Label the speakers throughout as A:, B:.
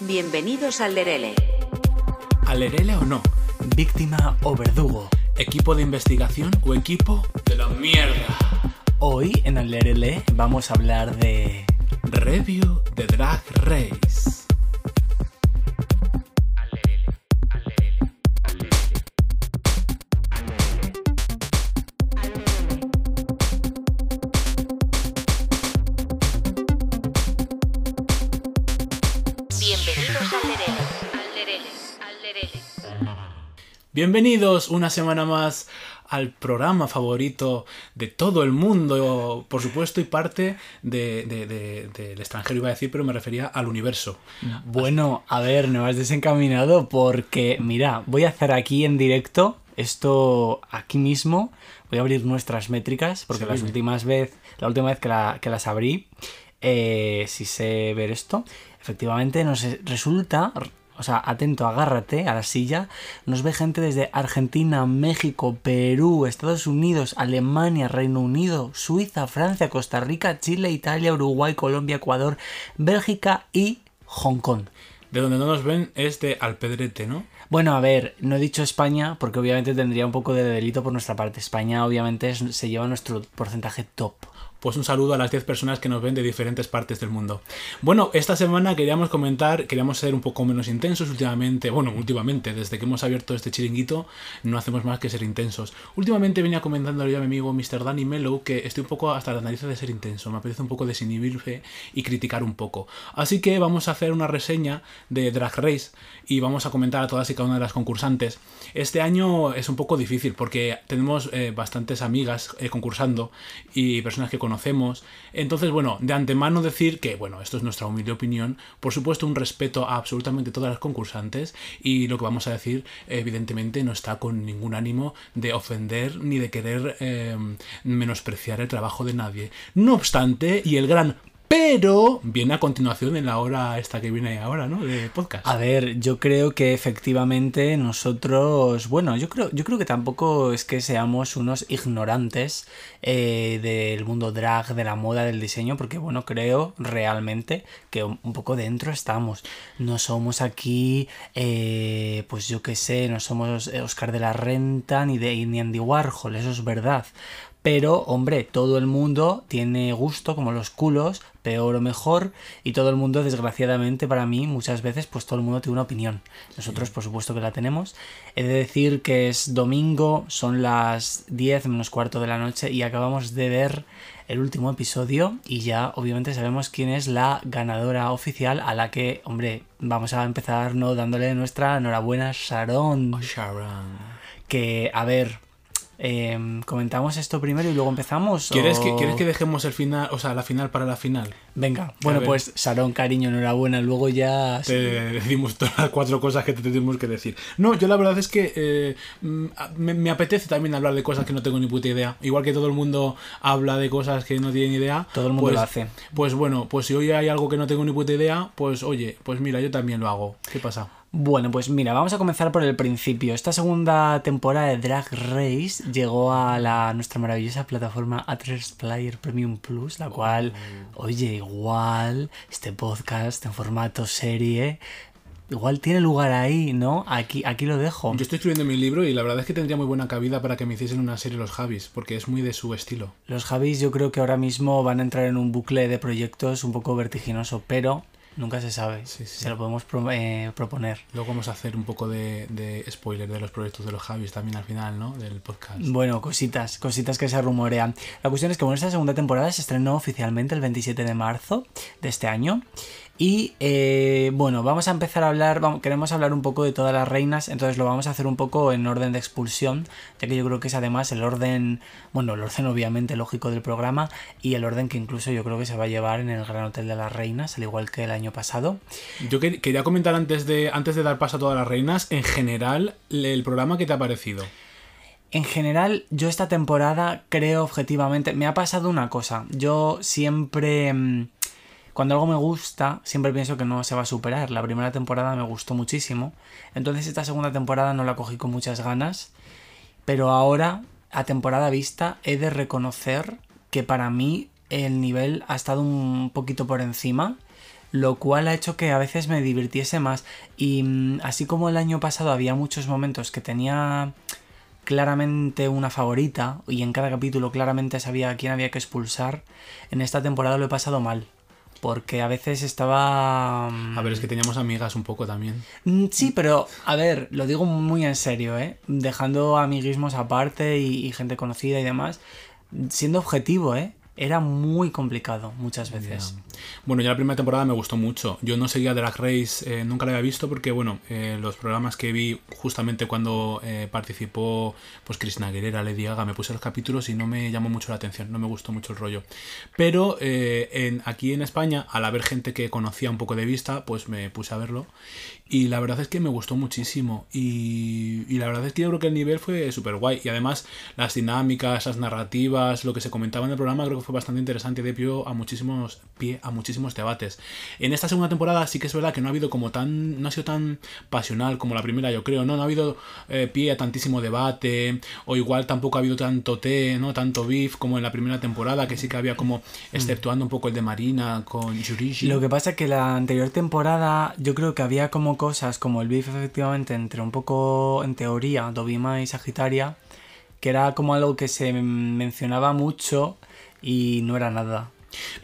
A: Bienvenidos al Lerele.
B: ¿Alerele o no? ¿Víctima o verdugo? ¿Equipo de investigación o equipo de la mierda?
C: Hoy en Alerele vamos a hablar de...
B: Review de Drag Race.
A: Bienvenidos
B: una semana más al programa favorito de todo el mundo, por supuesto, y parte de- de- de- del extranjero, iba a decir, pero me refería al universo.
C: Bueno, a ver, no has desencaminado porque, mira, voy a hacer aquí en directo esto aquí mismo. Voy a abrir nuestras métricas porque
B: Sí,
C: las últimas vez, la última vez que, la- que las abrí, eh, si sé ver esto, efectivamente nos resulta, o sea, atento, agárrate a la silla, nos ve gente desde Argentina, México, Perú, Estados Unidos, Alemania, Reino Unido, Suiza, Francia, Costa Rica, Chile, Italia, Uruguay, Colombia, Ecuador, Bélgica y Hong Kong.
B: De donde no nos ven es de Alpedrete, ¿no?
C: Bueno, a ver, no he dicho España porque obviamente tendría un poco de delito por nuestra parte. España obviamente es- se lleva nuestro porcentaje top.
B: Pues un saludo a las 10 personas que nos ven de diferentes partes del mundo. Bueno, esta semana queríamos comentar, queríamos ser un poco menos intensos últimamente. Bueno, últimamente, desde que hemos abierto este chiringuito, no hacemos más que ser intensos. Últimamente venía comentando yo a mi amigo Mr. Danny Mellow que estoy un poco hasta las narices de ser intenso. Me apetece un poco desinhibirme y criticar un poco. Así que vamos a hacer una reseña de Drag Race y vamos a comentar a todas y cada una de las concursantes. Este año es un poco difícil porque tenemos eh, bastantes amigas eh, concursando y personas que conocemos. Entonces, bueno, de antemano decir que, bueno, esto es nuestra humilde opinión. Por supuesto, un respeto a absolutamente todas las concursantes y lo que vamos a decir, evidentemente, no está con ningún ánimo de ofender ni de querer eh, menospreciar el trabajo de nadie. No obstante, y el gran pero viene a continuación en la hora esta que viene ahora, ¿no? De podcast.
C: A ver, yo creo que efectivamente nosotros, bueno, yo creo, yo creo que tampoco es que seamos unos ignorantes eh, del mundo drag, de la moda, del diseño, porque bueno, creo realmente que un poco dentro estamos. No somos aquí, eh, pues yo qué sé, no somos Oscar de la Renta ni de ni Andy Warhol, eso es verdad. Pero, hombre, todo el mundo tiene gusto, como los culos, peor o mejor, y todo el mundo, desgraciadamente, para mí, muchas veces, pues todo el mundo tiene una opinión. Nosotros, por supuesto, que la tenemos. He de decir que es domingo, son las 10 menos cuarto de la noche, y acabamos de ver el último episodio, y ya, obviamente, sabemos quién es la ganadora oficial, a la que, hombre, vamos a empezar, ¿no? Dándole nuestra enhorabuena, Sharon.
B: Oh, Sharon.
C: Que, a ver, em, comentamos esto primero y luego empezamos.
B: ¿Quieres,
C: o-
B: que, ¿Quieres que dejemos el final, o sea, la final para la final?
C: Venga, bueno, pues Sarón, cariño, enhorabuena. Luego ya.
B: Te decimos todas las cuatro cosas que te tenemos que decir. No, yo la verdad es que eh, mm, me, me apetece también hablar de cosas que no tengo ni puta idea. Igual que todo el mundo habla de cosas que no tiene ni idea.
C: Todo el mundo
B: pues-
C: lo hace.
B: Pues bueno, pues si hoy hay algo que no tengo ni puta idea, pues oye, pues mira, yo también lo hago. ¿Qué pasa?
C: Bueno, pues mira, vamos a comenzar por el principio. Esta segunda temporada de Drag Race llegó a la nuestra maravillosa plataforma A3 Player Premium Plus, la cual, oye, igual este podcast en formato serie, igual tiene lugar ahí, ¿no? Aquí, aquí lo dejo.
B: Yo estoy escribiendo mi libro y la verdad es que tendría muy buena cabida para que me hiciesen una serie los Javis, porque es muy de su estilo.
C: Los Javis yo creo que ahora mismo van a entrar en un bucle de proyectos un poco vertiginoso, pero nunca se sabe.
B: Sí, sí.
C: Se lo podemos pro- eh, proponer.
B: Luego vamos a hacer un poco de, de spoiler de los proyectos de los Javis también al final, ¿no? Del podcast.
C: Bueno, cositas, cositas que se rumorean. La cuestión es que bueno, esta segunda temporada se estrenó oficialmente el 27 de marzo de este año. Y eh, bueno, vamos a empezar a hablar, vamos- queremos hablar un poco de todas las reinas, entonces lo vamos a hacer un poco en orden de expulsión, ya que yo creo que es además el orden, bueno, el orden obviamente lógico del programa y el orden que incluso yo creo que se va a llevar en el Gran Hotel de las Reinas, al igual que el año pasado.
B: Yo que- quería comentar antes de, antes de dar paso a todas las reinas, en general, el programa que te ha parecido.
C: En general, yo esta temporada creo objetivamente, me ha pasado una cosa, yo siempre, mm, cuando algo me gusta, siempre pienso que no se va a superar. La primera temporada me gustó muchísimo, entonces esta segunda temporada no la cogí con muchas ganas, pero ahora, a temporada vista, he de reconocer que para mí el nivel ha estado un poquito por encima lo cual ha hecho que a veces me divirtiese más. Y mm, así como el año pasado había muchos momentos que tenía claramente una favorita y en cada capítulo claramente sabía a quién había que expulsar, en esta temporada lo he pasado mal. Porque a veces estaba... mm,
B: A ver, es que teníamos amigas un poco también.
C: Mm, Sí, pero a ver, lo digo muy en serio, ¿eh? Dejando amiguismos aparte y, y gente conocida y demás, siendo objetivo, ¿eh? Era muy complicado muchas veces.
B: Bueno, ya la primera temporada me gustó mucho. Yo no seguía Drag Race, eh, nunca la había visto porque, bueno, eh, los programas que vi justamente cuando eh, participó pues Cristina Aguilera, Lady Gaga, me puse los capítulos y no me llamó mucho la atención, no me gustó mucho el rollo. Pero eh, en, aquí en España, al haber gente que conocía un poco de vista, pues me puse a verlo. Y la verdad es que me gustó muchísimo. Y, y la verdad es que yo creo que el nivel fue súper guay. Y además, las dinámicas, las narrativas, lo que se comentaba en el programa, creo que fue bastante interesante de pie a muchísimos, pie a muchísimos debates. En esta segunda temporada sí que es verdad que no ha habido como tan. no ha sido tan pasional como la primera, yo creo, ¿no? No ha habido eh, pie a tantísimo debate. O igual tampoco ha habido tanto té, ¿no? Tanto beef como en la primera temporada, que sí que había como. exceptuando un poco el de Marina con Yurigi.
C: Lo que pasa es que la anterior temporada yo creo que había como cosas como el beef efectivamente entre un poco en teoría Dovima y Sagitaria, que era como algo que se mencionaba mucho y no era nada.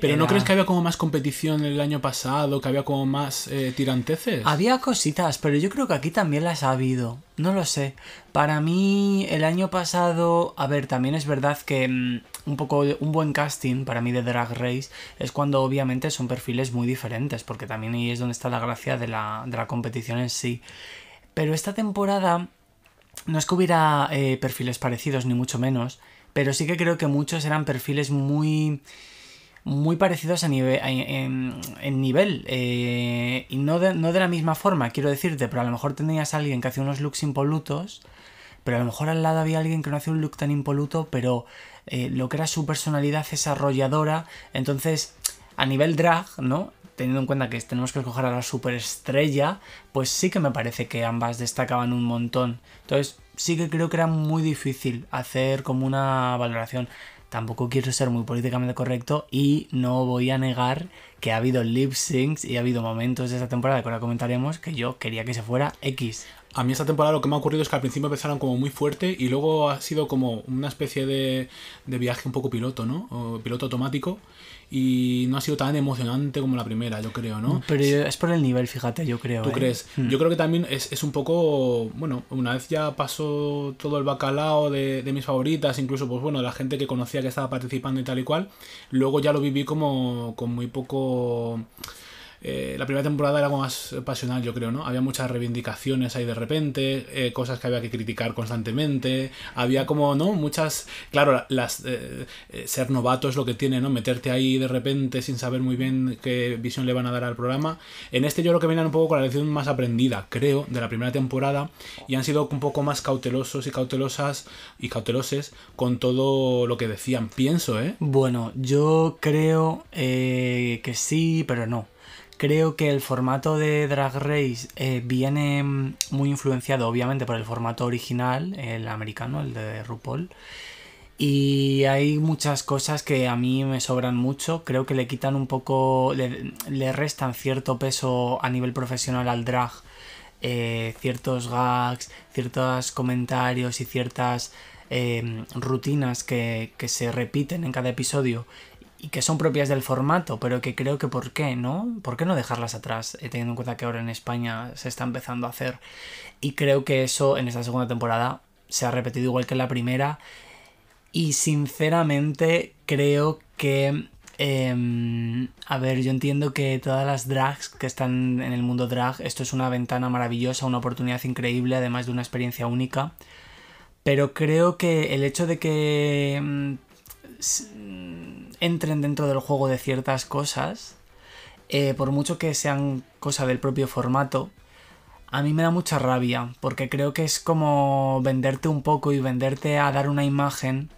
B: Pero ¿no crees que había como más competición el año pasado? Que había como más eh, tiranteces.
C: Había cositas, pero yo creo que aquí también las ha habido. No lo sé. Para mí, el año pasado, a ver, también es verdad que mm, un poco un buen casting para mí de Drag Race es cuando obviamente son perfiles muy diferentes, porque también ahí es donde está la gracia de la, de la competición en sí. Pero esta temporada no es que hubiera eh, perfiles parecidos, ni mucho menos, pero sí que creo que muchos eran perfiles muy muy parecidos a nivel, a- en, nivel eh, y no de, no de la misma forma, quiero decirte, pero a lo mejor tenías a alguien que hacía unos looks impolutos, pero a lo mejor al lado había alguien que no hacía un look tan impoluto, pero eh, lo que era su personalidad es arrolladora, entonces a nivel drag, ¿no? Teniendo en cuenta que tenemos que escoger a la superestrella, pues sí que me parece que ambas destacaban un montón. Entonces sí que creo que era muy difícil hacer como una valoración. Tampoco quiero ser muy políticamente correcto y no voy a negar que ha habido lip syncs y ha habido momentos de esta temporada que ahora comentaremos que yo quería que se fuera X.
B: A mí esta temporada lo que me ha ocurrido es que al principio empezaron como muy fuerte y luego ha sido como una especie de, de viaje un poco piloto, ¿no? O piloto automático y no ha sido tan emocionante como la primera, yo creo, ¿no?
C: Pero es por el nivel, fíjate, yo creo.
B: ¿Tú
C: ¿eh?
B: crees?
C: Hmm.
B: Yo creo que también es, es un poco, bueno, una vez ya pasó todo el bacalao de, de mis favoritas, incluso, pues bueno, la gente que conocía que estaba participando y tal y cual, luego ya lo viví como con muy poco... eh, la primera temporada era algo más pasional, yo creo, ¿no? Había muchas reivindicaciones ahí de repente, eh, cosas que había que criticar constantemente, había como, ¿no? Muchas, claro, las eh, eh, ser novato es lo que tiene, ¿no? Meterte ahí de repente sin saber muy bien qué visión le van a dar al programa. En este yo creo que vienen un poco con la lección más aprendida, creo, de la primera temporada y han sido un poco más cautelosos y cautelosas y cauteloses con todo lo que decían, pienso, ¿eh?
C: Bueno, yo creo que sí, pero no. Creo que el formato de Drag Race eh, viene mm, muy influenciado, obviamente, por el formato original, el americano, el de RuPaul. Y hay muchas cosas que a mí me sobran mucho. Creo que le quitan un poco, le, restan cierto peso a nivel profesional al drag. eh, ciertos gags, ciertos comentarios y ciertas eh, rutinas que se repiten en cada episodio y que son propias del formato, pero que creo que por qué, ¿no? ¿Por qué no dejarlas atrás? eh, teniendo en cuenta que ahora en España se está empezando a hacer. Y creo que eso en esta segunda temporada se ha repetido igual que en la primera. Y sinceramente creo que... em, a ver, yo entiendo que todas las drags que están en el mundo drag, esto es una ventana maravillosa, una oportunidad increíble, además de una experiencia única. Pero creo que el hecho de que mm, entren dentro del juego de ciertas cosas, eh, por mucho que sean cosa del propio formato, a mí me da mucha rabia, porque creo que es como venderte un poco y venderte a dar una imagen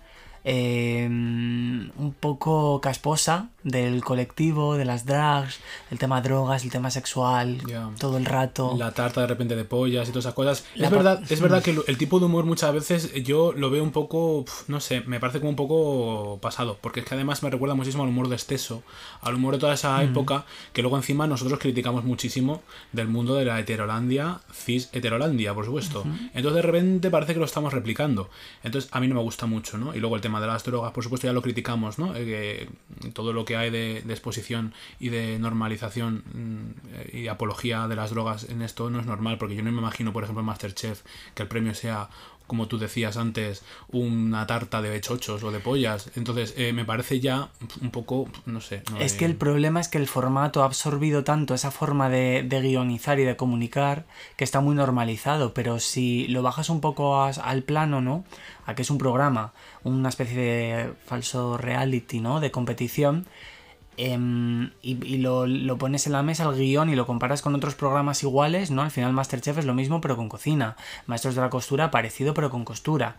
C: eh, un poco casposa del colectivo, de las drags, el tema drogas, el tema sexual, todo el rato.
B: La tarta de repente de pollas y todas esas cosas.
C: La
B: es verdad, es verdad que el, tipo de humor muchas veces yo lo veo un poco, no sé, me parece como un poco pasado, porque es que además me recuerda muchísimo al humor de exceso, al humor de toda esa época, que luego encima nosotros criticamos muchísimo del mundo de la heterolandia, cis heterolandia, por supuesto. Entonces de repente parece que lo estamos replicando. Entonces a mí no me gusta mucho, ¿no? Y luego el tema de las drogas, por supuesto, ya lo criticamos, ¿no? Eh, todo lo que hay de, de exposición y de normalización mm, eh, y apología de las drogas en esto no es normal, porque yo no me imagino, por ejemplo, en Masterchef, que el premio sea, como tú decías antes, una tarta de chochos o de pollas. Entonces, eh, me parece ya un poco, no sé. no
C: Es que el problema es que el formato ha absorbido tanto esa forma de, de guionizar y de comunicar que está muy normalizado, pero si lo bajas un poco a- al plano, ¿no? A que es un programa, una especie de falso reality, ¿no? De competición. Em, y y lo, lo pones en la mesa el guion y lo comparas con otros programas iguales, ¿no? Al final Masterchef es lo mismo pero con cocina. Maestros de la costura parecido pero con costura.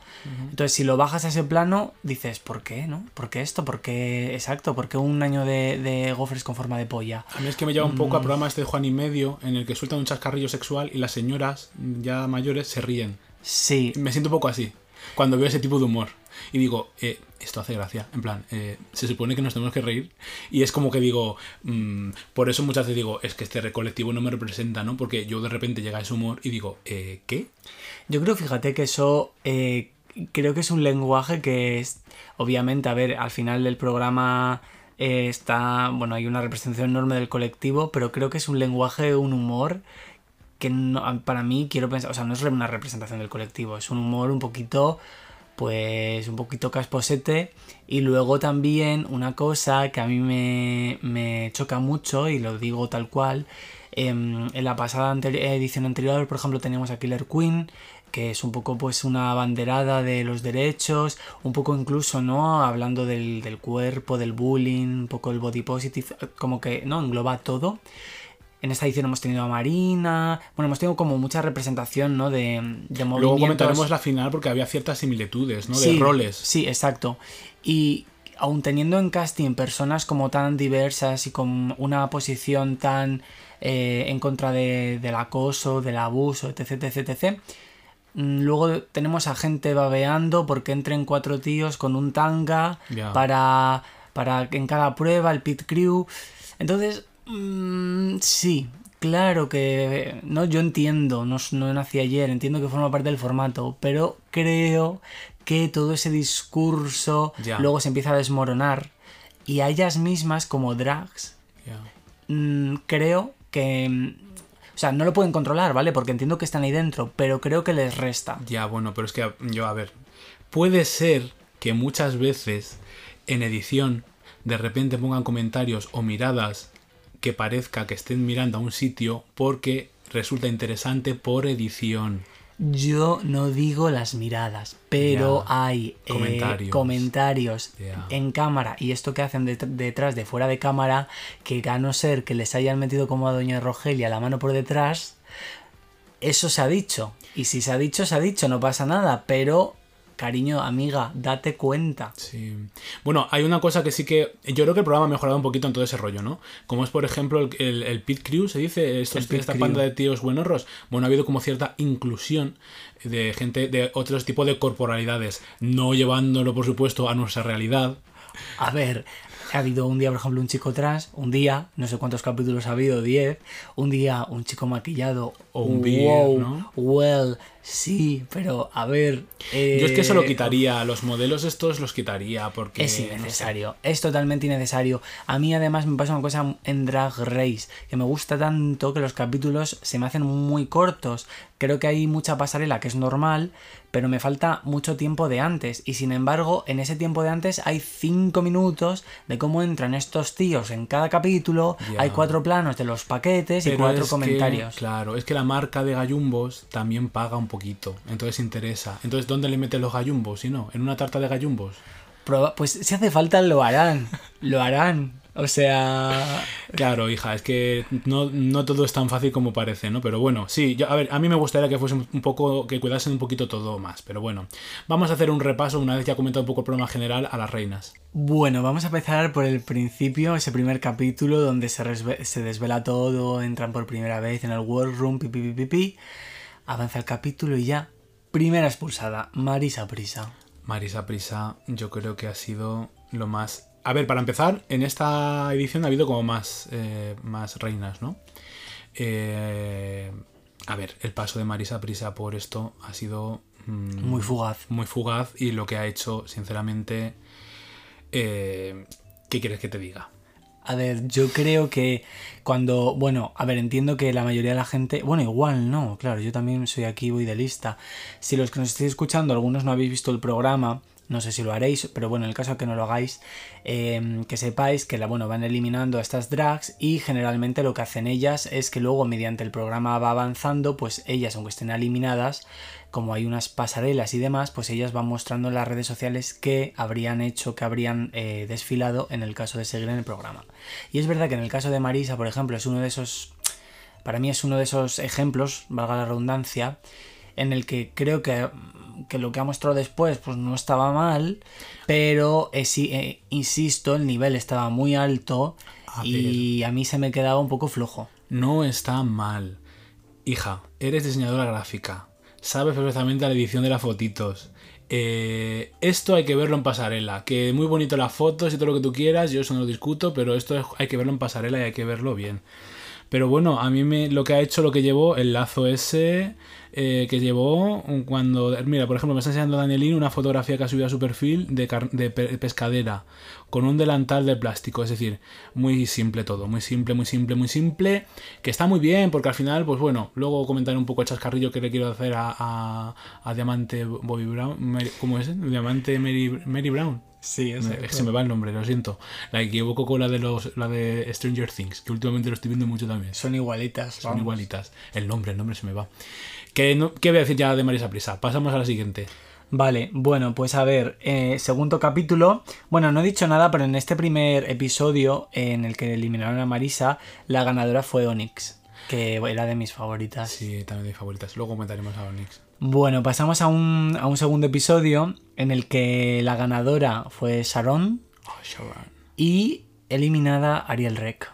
C: Entonces si lo bajas a ese plano dices, ¿por qué? ¿No? ¿Por qué esto? ¿Por qué exacto? ¿Por qué un año de, de gofres con forma de polla?
B: A mí es que me lleva un
C: Mm.
B: poco a programas de Juan y Medio en el que sueltan un chascarrillo sexual y las señoras ya mayores se ríen.
C: Sí,
B: Me siento un poco así cuando veo ese tipo de humor. Y digo, eh, esto hace gracia. En plan, eh, se supone que nos tenemos que reír. Y es como que digo, mm, por eso muchas veces digo, es que este colectivo no me representa, ¿no? Porque yo de repente llega ese humor y digo, eh, ¿qué?
C: Yo creo, fíjate, que eso eh, creo que es un lenguaje que es, obviamente, a ver, al final del programa eh, está, bueno, hay una representación enorme del colectivo, pero creo que es un lenguaje, un humor que para mí quiero pensar, o sea, no es una representación del colectivo, es un humor un poquito, pues, un poquito casposete y luego también una cosa que a mí me, me choca mucho y lo digo tal cual, em, en la pasada edición anterior, por ejemplo, teníamos a Killer Queen, que es un poco pues una banderada de los derechos, un poco incluso, ¿no? Hablando del, del cuerpo, del bullying, un poco el body positive, como que, ¿no? Engloba todo. En esta edición hemos tenido a Marina, bueno, hemos tenido como mucha representación, ¿no? De, de movimientos.
B: Luego comentaremos la final porque había ciertas similitudes, ¿no? De
C: Sí,
B: roles.
C: Sí, exacto. Y aun teniendo en casting personas como tan diversas y con una posición tan eh, en contra de- del acoso, del abuso, etc, etc, etc, mm, Luego tenemos a gente babeando porque entren cuatro tíos con un tanga
B: Ya.
C: para, para que en cada prueba, el pit crew. Entonces, mm, sí, claro que no, yo entiendo, no, no nací ayer, entiendo que forma parte del formato, pero creo que todo ese discurso luego se empieza a desmoronar y a ellas mismas como drags mm, creo que... O sea, no lo pueden controlar, ¿vale? Porque entiendo que están ahí dentro, pero creo que les resta.
B: Ya, bueno, pero es que yo, a ver, puede ser que muchas veces en edición de repente pongan comentarios o miradas que parezca que estén mirando a un sitio porque resulta interesante por edición.
C: Yo no digo las miradas, pero hay eh,
B: Comentarios.
C: en cámara y esto que hacen det- detrás de fuera de cámara, que a no ser que les hayan metido como a Doña Rogelia la mano por detrás, eso se ha dicho. Y si se ha dicho, se ha dicho, no pasa nada, pero cariño, amiga, date cuenta.
B: Sí. Bueno, hay una cosa que sí que. Yo creo que el programa ha mejorado un poquito en todo ese rollo, ¿no? Como es, por ejemplo, el, el, el Pit Crew, se dice, estos, esta
C: Crew.
B: panda de tíos buenorros. Bueno, ha habido como cierta inclusión de gente de otros tipos de corporalidades, no llevándolo, por supuesto, a nuestra realidad.
C: A ver, ha habido un día, por ejemplo, un chico trans, un día, no sé cuántos capítulos ha habido, 10, un día un chico maquillado,
B: O un beer,
C: wow,
B: ¿no?
C: well, sí, pero a ver...
B: Yo es que eso lo
C: eh,
B: quitaría, los modelos estos los quitaría, porque.
C: Es
B: no sé.
C: innecesario, es totalmente innecesario. A mí además me pasa una cosa en Drag Race, que me gusta tanto que los capítulos se me hacen muy cortos. Creo que hay mucha pasarela que es normal, pero me falta mucho tiempo de antes. Y sin embargo, en ese tiempo de antes hay cinco minutos de cómo entran estos tíos en cada capítulo, hay cuatro planos de los paquetes y cuatro
B: que,
C: comentarios.
B: claro, es que la marca de gallumbos también paga un poquito, entonces interesa. Entonces, ¿dónde le meten los gallumbos? Si no, en una tarta de gallumbos.
C: Proba- pues si hace falta lo harán, lo harán. O sea...
B: Claro, hija, es que no, no todo es tan fácil como parece, ¿no? Pero bueno, sí, yo, a ver, a mí me gustaría que fuese un poco, que cuidasen un poquito todo más, pero bueno. Vamos a hacer un repaso, una vez ya comentado un poco el problema general, a las reinas.
C: Bueno, vamos a empezar por el principio, ese primer capítulo donde se, se desvela todo, entran por primera vez en el War Room, pi, pi, pi, pi, pi. Avanza el capítulo y ya, primera expulsada, Marisa Prisa.
B: Marisa Prisa, yo creo que ha sido lo más. A ver, para empezar, en esta edición ha habido como más, eh, más reinas, ¿no? Eh, a ver, el paso de Marisa Prisa por esto ha sido mm,
C: Muy fugaz.
B: muy fugaz y lo que ha hecho, sinceramente, eh, ¿qué quieres que te diga?
C: A ver, yo creo que cuando, bueno, a ver, entiendo que la mayoría de la gente, bueno, igual no, claro, yo también soy aquí, voy de lista. Si los que nos estéis escuchando, algunos no habéis visto el programa, no sé si lo haréis, pero bueno, en el caso de que no lo hagáis, eh, que sepáis que la, bueno, van eliminando a estas drags y generalmente lo que hacen ellas es que luego mediante el programa va avanzando, pues ellas, aunque estén eliminadas, como hay unas pasarelas y demás, pues ellas van mostrando en las redes sociales que habrían hecho, que habrían eh, desfilado en el caso de seguir en el programa. Y es verdad que en el caso de Marisa, por ejemplo, es uno de esos, para mí es uno de esos ejemplos, valga la redundancia, en el que creo que, que lo que ha mostrado después pues no estaba mal, pero eh, sí, eh, insisto, el nivel estaba muy alto
B: A
C: y a mí se me quedaba un poco flojo.
B: No está mal. Hija, eres diseñadora gráfica. Sabes perfectamente la edición de las fotitos. Eh, esto hay que verlo en pasarela. Que muy bonito las fotos y todo lo que tú quieras, yo eso no lo discuto, pero esto es- hay que verlo en pasarela y hay que verlo bien. Pero bueno, a mí me, lo que ha hecho, lo que llevó, el lazo ese eh, que llevó cuando... Mira, por ejemplo, me está enseñando Danielín una fotografía que ha subido a su perfil de, de pe- pescadera con un delantal de plástico. Es decir, muy simple todo, muy simple, muy simple, muy simple. Que está muy bien, porque al final, pues bueno, luego comentaré un poco el chascarrillo que le quiero hacer a, a, a Diamante Bobby Brown. ¿Cómo es? Diamante Mary, Mary Brown.
C: Sí,
B: Me- se me va el nombre, lo siento. La equivoco con la de los la de Stranger Things, que últimamente lo estoy viendo mucho también.
C: Son igualitas.
B: Son
C: vamos.
B: igualitas. El nombre, el nombre se me va. ¿Qué, no- ¿Qué voy a decir ya de Marisa Prisa? Pasamos a la siguiente.
C: Vale, bueno, pues a ver, eh, segundo capítulo. Bueno, no he dicho nada, pero en este primer episodio en el que eliminaron a Marisa, la ganadora fue Onyx, que era de mis favoritas.
B: Sí, también de favoritas. Luego comentaremos a Onyx.
C: Bueno, pasamos a un, a un segundo episodio en el que la ganadora fue Sharon
B: Oh, Sharon.
C: y eliminada Ariel Rec.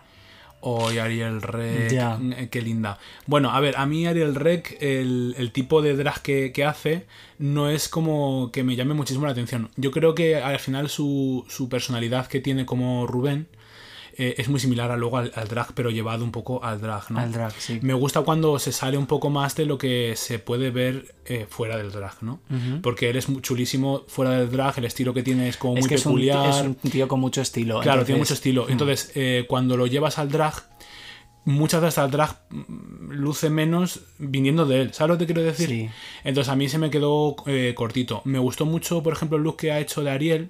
B: Oh, y Ariel Rec.
C: Ya.
B: eh, Qué linda. Bueno, a ver, a mí Ariel Rec, el, el tipo de drag que, que hace, no es como que me llame muchísimo la atención. Yo creo que al final su, su personalidad que tiene como Rubén eh, es muy similar a luego al, al drag, pero llevado un poco al drag, ¿no?
C: Al drag, sí.
B: Me gusta cuando se sale un poco más de lo que se puede ver eh, fuera del drag, ¿no? Porque él es muy chulísimo fuera del drag, el estilo que tiene es como
C: Es
B: muy
C: que es un,
B: peculiar.
C: es un tío con mucho estilo.
B: Claro, tiene mucho estilo. Entonces, eh, cuando lo llevas al drag, muchas veces el drag mm, luce menos viniendo de él. ¿Sabes lo que te quiero decir?
C: Sí.
B: Entonces, a mí se me quedó eh, cortito. Me gustó mucho, por ejemplo, el look que ha hecho de Ariel,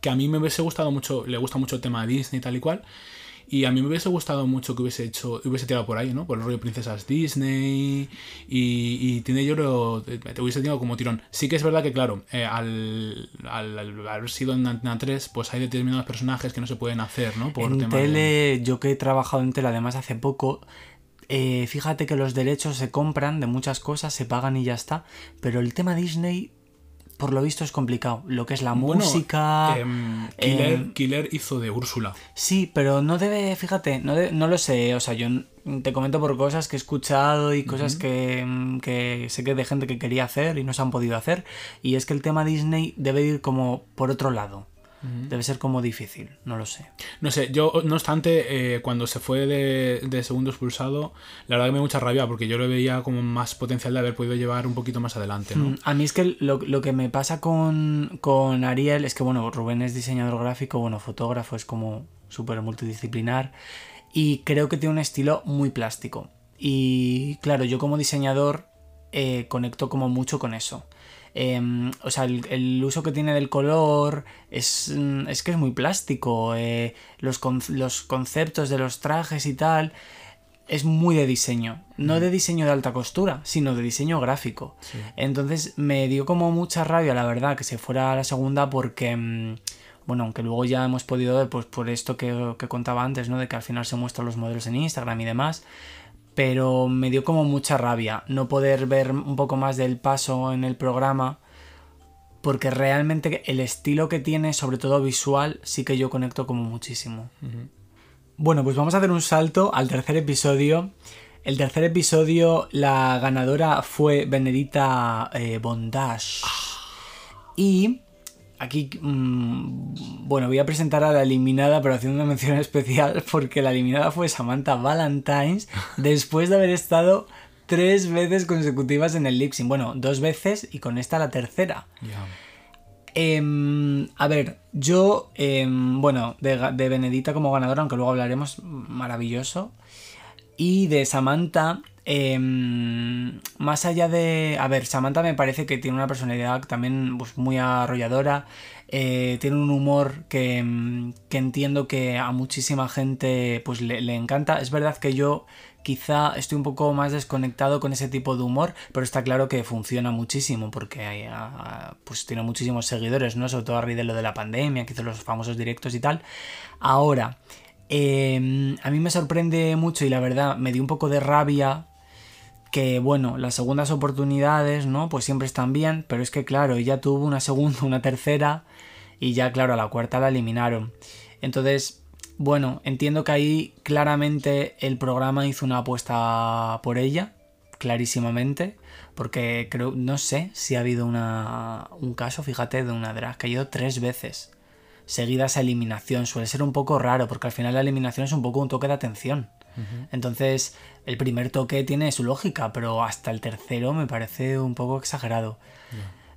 B: que a mí me hubiese gustado mucho, le gusta mucho el tema de Disney y tal y cual. Y a mí me hubiese gustado mucho que hubiese hecho, hubiese tirado por ahí, ¿no? Por el rollo princesas Disney y, y tiene yo te hubiese tenido como tirón. Sí que es verdad que, claro, eh, al, al- al haber sido en Antena 3, pues hay determinados personajes que no se pueden hacer, ¿no? Por
C: en
B: tema de-
C: tele, yo que he trabajado en tele además hace poco, eh, fíjate que los derechos se compran de muchas cosas, se pagan y ya está. Pero el tema Disney, por lo visto, es complicado. Lo que es la
B: Bueno,
C: música.
B: em, Killer,
C: em,
B: Killer hizo de Úrsula.
C: Sí, pero no debe, fíjate, no, de- no lo sé, o sea, yo te comento por cosas que he escuchado y cosas que, que sé que de gente que quería hacer y no se han podido hacer, y es que el tema Disney debe ir como por otro lado, debe ser como difícil, no lo sé.
B: No sé, yo, no obstante, eh, cuando se fue de, de segundo expulsado, la verdad que me dio mucha rabia porque yo lo veía como más potencial de haber podido llevar un poquito más adelante, ¿no?
C: Mm, A mí es que lo, lo que me pasa con, con Ariel es que, bueno, Rubén es diseñador gráfico, bueno, fotógrafo, es como súper multidisciplinar y creo que tiene un estilo muy plástico. Y claro, yo como diseñador eh, conecto como mucho con eso. Em, o sea, el, el uso que tiene del color es, mm, es que es muy plástico. eh, los, con- los conceptos de los trajes y tal es muy de diseño. No de diseño de alta costura, sino de diseño gráfico. Entonces me dio como mucha rabia, la verdad, que se fuera a la segunda porque, mm, bueno, aunque luego ya hemos podido ver, pues por esto que, que contaba antes, ¿no? De que al final se muestran los modelos en Instagram y demás. Pero me dio como mucha rabia no poder ver un poco más del paso en el programa. Porque realmente el estilo que tiene, sobre todo visual, sí que yo conecto como muchísimo. Bueno, pues vamos a hacer un salto al tercer episodio. El tercer episodio, la ganadora fue Benedita eh, Bondage. Y aquí, mm, bueno, voy a presentar a la eliminada, pero haciendo una mención especial porque la eliminada fue Samantha Valentines después de haber estado tres veces consecutivas en el lip sync. Bueno, dos veces y con esta la tercera. Em, a ver, yo, em, bueno, de, de Benedita como ganadora, aunque luego hablaremos, maravilloso. Y de Samantha, em, más allá de... A ver, Samantha me parece que tiene una personalidad también pues, muy arrolladora, eh, tiene un humor que, em, que entiendo que a muchísima gente pues, le, encanta. Es verdad que yo quizá estoy un poco más desconectado con ese tipo de humor, pero está claro que funciona muchísimo porque pues tiene muchísimos seguidores, ¿no? Sobre todo a raíz de lo de la pandemia, que hizo los famosos directos y tal. Ahora, eh, a mí me sorprende mucho y la verdad me dio un poco de rabia que bueno, las segundas oportunidades, ¿no? Pues siempre están bien, pero es que claro, ella tuvo una segunda, una tercera y ya claro, a la cuarta la eliminaron. Entonces, bueno, entiendo que ahí claramente el programa hizo una apuesta por ella, clarísimamente, porque creo, no sé si ha habido una, un caso, fíjate, de una drag que ha ido tres veces seguidas a eliminación. Suele ser un poco raro, porque al final la eliminación es un poco un toque de atención. Entonces, el primer toque tiene su lógica, pero hasta el tercero me parece un poco exagerado.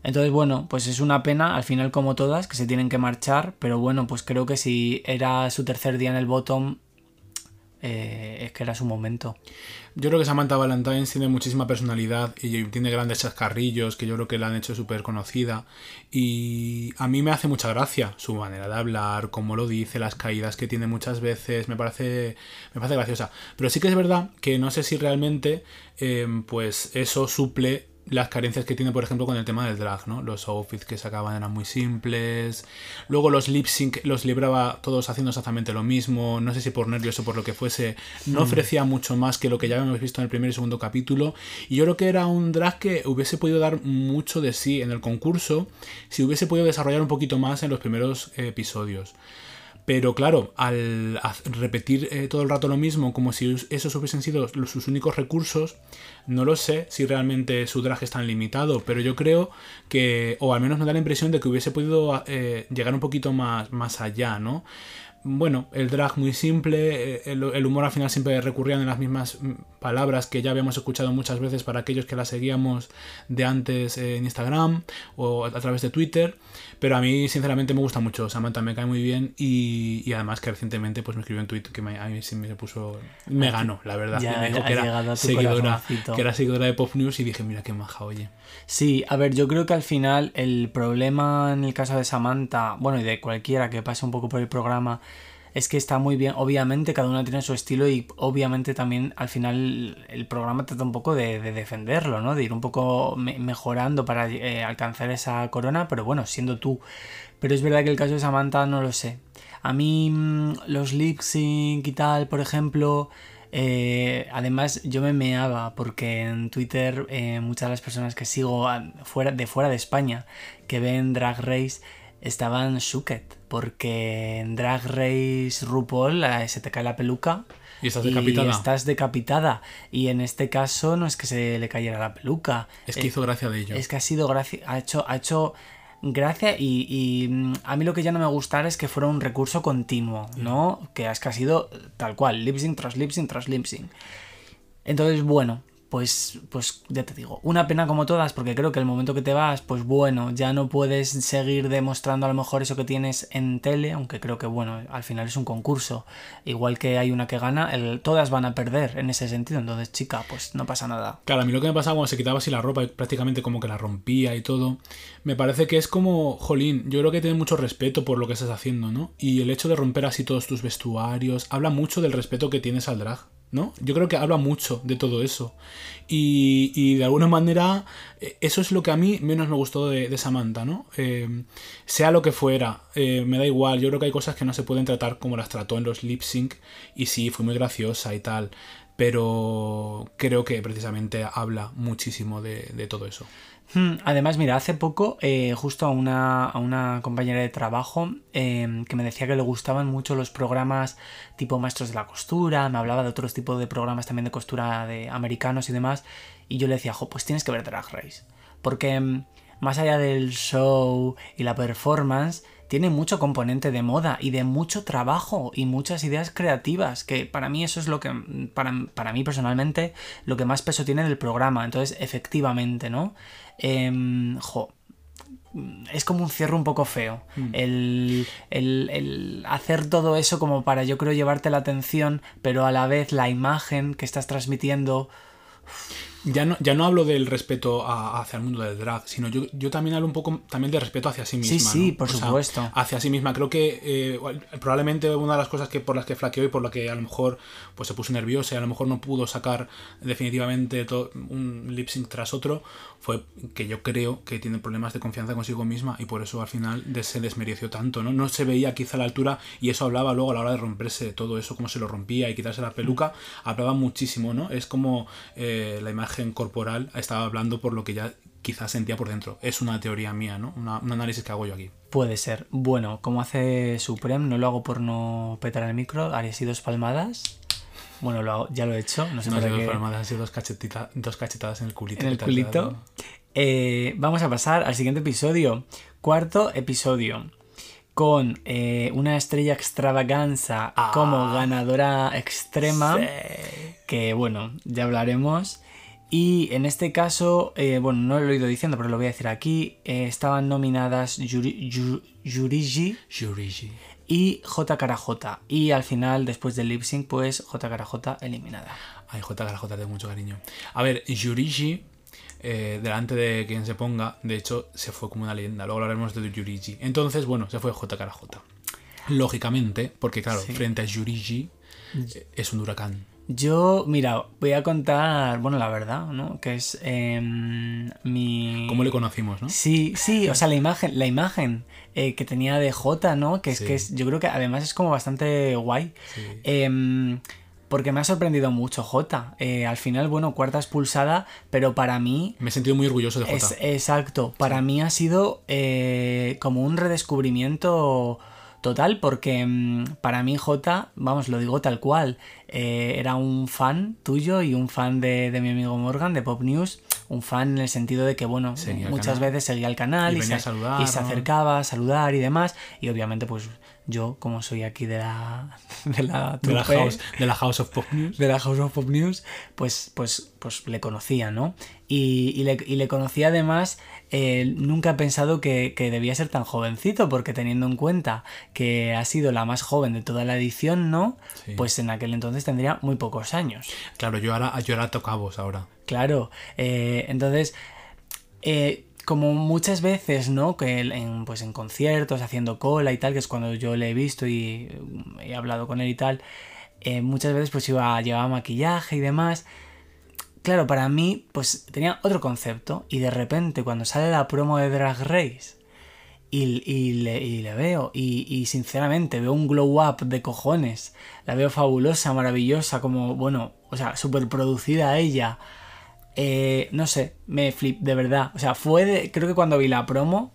C: Entonces, bueno, pues es una pena, al final como todas, que se tienen que marchar, pero bueno, pues creo que si era su tercer día en el bottom, eh, es que era su momento.
B: Yo creo que Samantha Valentine tiene muchísima personalidad y tiene grandes chascarrillos que yo creo que la han hecho súper conocida. Y a mí me hace mucha gracia su manera de hablar, cómo lo dice, las caídas que tiene muchas veces. Me parece, me parece graciosa. Pero sí que es verdad que no sé si realmente eh, pues eso suple las carencias que tiene, por ejemplo, con el tema del drag, ¿no? Los outfits que sacaban eran muy simples. Luego los lip sync los libraba todos haciendo exactamente lo mismo. No sé si por nervios o por lo que fuese. No ofrecía mucho más que lo que ya habíamos visto en el primer y segundo capítulo. Y yo creo que era un drag que hubiese podido dar mucho de sí en el concurso si hubiese podido desarrollar un poquito más en los primeros eh, episodios. Pero claro, al repetir eh, todo el rato lo mismo, como si esos hubiesen sido sus únicos recursos, no lo sé si realmente su drag es tan limitado, pero yo creo que, o al menos me da la impresión de que hubiese podido eh, llegar un poquito más, más allá, ¿no? Bueno, el drag muy simple, eh, el, humor al final siempre recurrían en las mismas mm, palabras que ya habíamos escuchado muchas veces para aquellos que la seguíamos de antes en Instagram o a través de Twitter, pero a mí sinceramente me gusta mucho, Samantha me cae muy bien y, y además que recientemente pues me escribió en Twitter que me- a mí sí me puso, me ganó, la verdad,
C: Ya
B: me dijo que era, seguidora, que era seguidora de Pop News y dije, mira qué maja, oye.
C: Sí, a ver, yo creo que al final el problema en el caso de Samantha, bueno, y de cualquiera que pase un poco por el programa, es que está muy bien. Obviamente cada una tiene su estilo y obviamente también al final el programa trata un poco de, de defenderlo, ¿no? De ir un poco me- mejorando para eh, alcanzar esa corona, pero bueno, siendo tú. Pero es verdad que el caso de Samantha no lo sé. A mí mm, los lip sync y tal, por ejemplo, eh, además, yo me meaba porque en Twitter eh, muchas de las personas que sigo a- fuera, de fuera de España que ven Drag Race estaban shooked porque en Drag Race RuPaul eh, se te cae la peluca
B: Y estás decapitada.
C: estás decapitada y en este caso no es que se le cayera la peluca
B: Es que hizo gracia de ello.
C: es que ha sido gracia, ha hecho, ha hecho gracia y, y, mm, a mí lo que ya no me gustara es que fuera un recurso continuo, ¿no? Que es que ha sido tal cual, lip sync tras lip sync tras lip sync. Entonces, bueno, pues, pues ya te digo, una pena como todas, porque creo que el momento que te vas, pues bueno, ya no puedes seguir demostrando a lo mejor eso que tienes en tele, aunque creo que bueno, al final es un concurso. Igual que hay una que gana, todas van a perder en ese sentido, entonces chica, pues no pasa nada.
B: Claro, a mí lo que me pasaba cuando se quitaba así la ropa, prácticamente como que la rompía y todo, me parece que es como, jolín, yo creo que tienes mucho respeto por lo que estás haciendo, ¿no? Y el hecho de romper así todos tus vestuarios habla mucho del respeto que tienes al drag. ¿No? Yo creo que habla mucho de todo eso. Y, de alguna manera, eh, eso es lo que a mí menos me gustó de, Samantha, ¿no? Eh, sea lo que fuera, eh, me da igual. Yo creo que hay cosas que no se pueden tratar como las trató en los lip sync. Y sí, fue muy graciosa y tal. Pero creo que precisamente habla muchísimo de todo eso.
C: Hmm, Además, mira, hace poco, eh, justo a una, a una compañera de trabajo eh, que me decía que le gustaban mucho los programas tipo Maestros de la Costura, me hablaba de otros tipos de programas también de costura de americanos y demás, y yo le decía, jo, pues tienes que ver Drag Race, porque mm, más allá del show y la performance, tiene mucho componente de moda y de mucho trabajo y muchas ideas creativas, que para mí eso es lo que, para, para mí personalmente, lo que más peso tiene del programa. Entonces, efectivamente, ¿no? Em, jo, es como un cierre un poco feo. El, el- el hacer todo eso como para, yo creo, llevarte la atención, pero a la vez la imagen que estás transmitiendo.
B: Ya no, ya no hablo del respeto a- hacia el mundo del drag, sino yo, yo también hablo un poco también del respeto hacia sí misma.
C: Sí, sí,
B: ¿no?
C: por
B: O sea,
C: supuesto.
B: hacia sí misma. Creo que eh, probablemente una de las cosas que por las que flaqueó y por la que a lo mejor pues se puso nerviosa y a lo mejor no pudo sacar definitivamente to- un lip sync tras otro fue que yo creo que tiene problemas de confianza consigo misma y por eso al final se desmereció tanto, ¿no? No se veía quizá a la altura y eso hablaba luego a la hora de romperse todo eso, cómo se lo rompía y quitarse la peluca, hablaba muchísimo, ¿no? Es como eh, la imagen corporal estaba hablando por lo que ya quizás sentía por dentro. Es una teoría mía, ¿no? Una- un análisis que hago yo aquí.
C: Puede ser. Bueno, como hace Supreme, no lo hago por no petar el micro, haré así dos palmadas. Bueno, lo hago- ya lo he hecho, no sé
B: No dos palmadas, han sido dos, cachetita- dos cachetadas en el culito.
C: en el culito. Eh, vamos a pasar al siguiente episodio. Cuarto episodio. Con eh, una estrella extravaganza
B: Ah.
C: como ganadora extrema. Que bueno, ya hablaremos. Y en este caso, eh, bueno, no lo he ido diciendo, pero lo voy a decir aquí. eh, estaban nominadas Yuri, Yu- Yurigi
B: Shuriji.
C: y J. Y al final, después del lip sync, pues J. Eliminada.
B: Ay, J. Tengo mucho cariño. A ver, Yurigi, eh, delante de quien se ponga, de hecho, se fue como una leyenda. Luego hablaremos de Yurigi. Entonces, bueno, se fue J. Lógicamente, porque claro,
C: Sí.
B: frente a Yurigi eh, es un huracán.
C: Yo, mira, voy a contar, bueno, la verdad, ¿no? Que es em, mi...
B: ¿Cómo le conocimos, no?
C: Sí, sí, o sea, la imagen, la imagen eh, que tenía de J, ¿no? Que es
B: Sí.
C: que es, yo creo que además es como bastante guay.
B: Sí.
C: Em, porque me ha sorprendido mucho J. Eh, al final, bueno, cuarta expulsada, pero para mí
B: Me he sentido muy orgulloso de J.
C: es, exacto, para mí ha sido eh, como un redescubrimiento total, porque mm, para mí J, vamos, lo digo tal cual, eh, era un fan tuyo y un fan de, de mi amigo Morgan de Pop News, un fan en el sentido de que, bueno,
B: Seguía
C: muchas veces seguía el canal
B: Y
C: se,
B: a saludar,
C: y se
B: ¿no?
C: acercaba a saludar y demás, y obviamente pues yo, como soy aquí de la, de la,
B: de, la house, de la House of Pop News.
C: de la House of Pop News, pues, pues, pues le conocía, ¿no? Y, y le, y le conocía además, eh, nunca he pensado que, que debía ser tan jovencito, porque teniendo en cuenta que ha sido la más joven de toda la edición, ¿no?
B: Sí.
C: Pues en aquel entonces tendría muy pocos años.
B: Claro, yo ahora, yo ahora tocabos ahora.
C: Claro, eh, entonces, eh, como muchas veces, ¿no? Que en, pues en conciertos, haciendo cola y tal, que es cuando yo le he visto y mm, he hablado con él y tal, eh, muchas veces pues iba, llevaba maquillaje y demás. Claro, para mí, pues tenía otro concepto y de repente cuando sale la promo de Drag Race y, y le, y le veo y, y sinceramente veo un glow up de cojones, la veo fabulosa, maravillosa, como, bueno, o sea, súper producida ella. Eh, no sé, me flip, de verdad. O sea, fue de, creo que cuando vi la promo,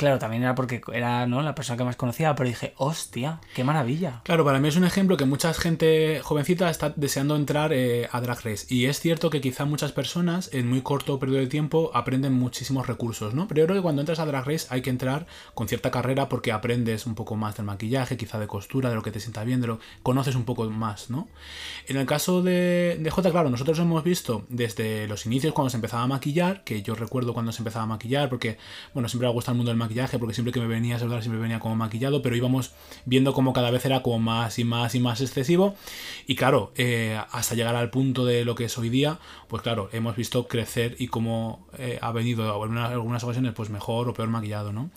C: claro, también era porque era ¿no? la persona que más conocía, pero dije, hostia, qué maravilla.
B: Claro, para mí es un ejemplo que mucha gente jovencita está deseando entrar eh, a Drag Race. Y es cierto que quizá muchas personas en muy corto periodo de tiempo aprenden muchísimos recursos, ¿no? Pero yo creo que cuando entras a Drag Race hay que entrar con cierta carrera porque aprendes un poco más del maquillaje, quizá de costura, de lo que te sienta bien, de lo conoces un poco más, ¿no? En el caso de, de J, claro, nosotros hemos visto desde los inicios cuando se empezaba a maquillar, que yo recuerdo cuando se empezaba a maquillar, porque, bueno, siempre me ha gustado el mundo del maquillaje porque siempre que me venía a saludar siempre venía como maquillado, pero íbamos viendo como cada vez era como más y más y más excesivo. Y claro, eh, hasta llegar al punto de lo que es hoy día, pues claro, hemos visto crecer y cómo eh, ha venido en algunas ocasiones pues mejor o peor maquillado, ¿no?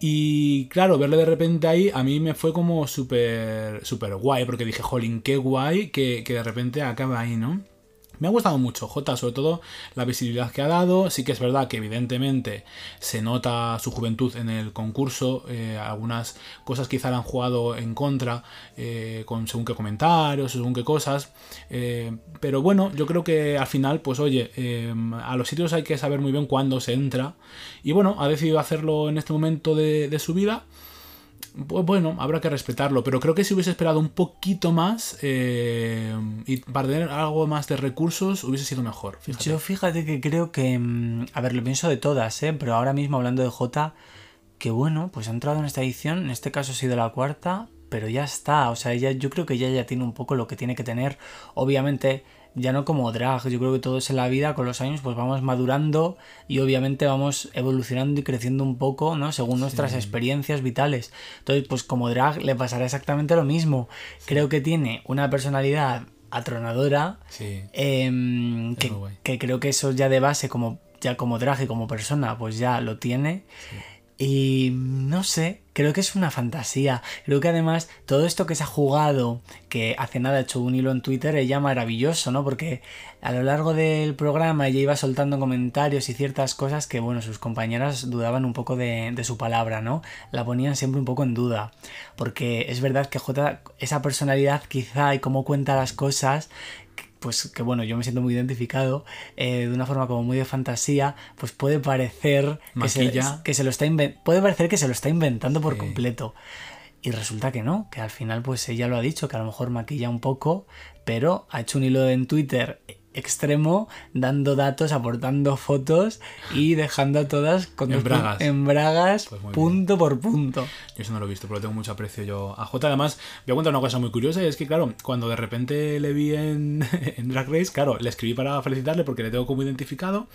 B: Y claro, verle de repente ahí a mí me fue como súper súper guay, porque dije, jolín, qué guay que, que de repente acaba ahí, ¿no? Me ha gustado mucho J, sobre todo la visibilidad que ha dado. Sí que es verdad que evidentemente se nota su juventud en el concurso. Eh, algunas cosas quizá le han jugado en contra, eh, con según qué comentarios, según qué cosas. Eh, pero bueno, yo creo que al final, pues oye, a los sitios hay que saber muy bien cuándo se entra. Y bueno, ha decidido hacerlo en este momento de su vida bueno, habrá que respetarlo, pero creo que si hubiese esperado un poquito más eh, y para tener algo más de recursos hubiese sido mejor.
C: Yo fíjate que creo que, mm, a ver, lo pienso de todas, ¿eh? pero ahora mismo hablando de J, que bueno, pues ha entrado en esta edición, en este caso ha sido la cuarta, pero ya está, o sea, ella, yo creo que ella ya tiene un poco lo que tiene que tener, obviamente ya no como drag, yo creo que todos en la vida con los años pues vamos madurando y obviamente vamos evolucionando y creciendo un poco, ¿no? Según nuestras experiencias vitales. Entonces, pues como drag le pasará exactamente lo mismo. Creo que tiene una personalidad atronadora em, que, que, creo que eso ya de base como ya como drag y como persona pues ya lo tiene y no sé, creo que es una fantasía. Creo que además todo esto que se ha jugado, que hace nada he hecho un hilo en Twitter, ella maravilloso, ¿no? Porque a lo largo del programa ella iba soltando comentarios y ciertas cosas que, bueno, sus compañeras dudaban un poco de, de su palabra, ¿no? La ponían siempre un poco en duda. Porque es verdad que J, esa personalidad quizá y cómo cuenta las cosas, pues que bueno, yo me siento muy identificado, eh, de una forma como muy de fantasía, pues puede parecer que se, que se, lo está puede parecer que se lo está inventando por completo. Y resulta que no, que al final pues ella lo ha dicho, que a lo mejor maquilla un poco, pero ha hecho un hilo en Twitter extremo, dando datos, aportando fotos y dejando todas con
B: en bragas,
C: en bragas pues punto por punto.
B: Yo eso no lo he visto, pero tengo mucho aprecio yo a J. Además, voy a contar una cosa muy curiosa y es que, claro, cuando de repente le vi en, en Drag Race, claro, le escribí para felicitarle porque le tengo como identificado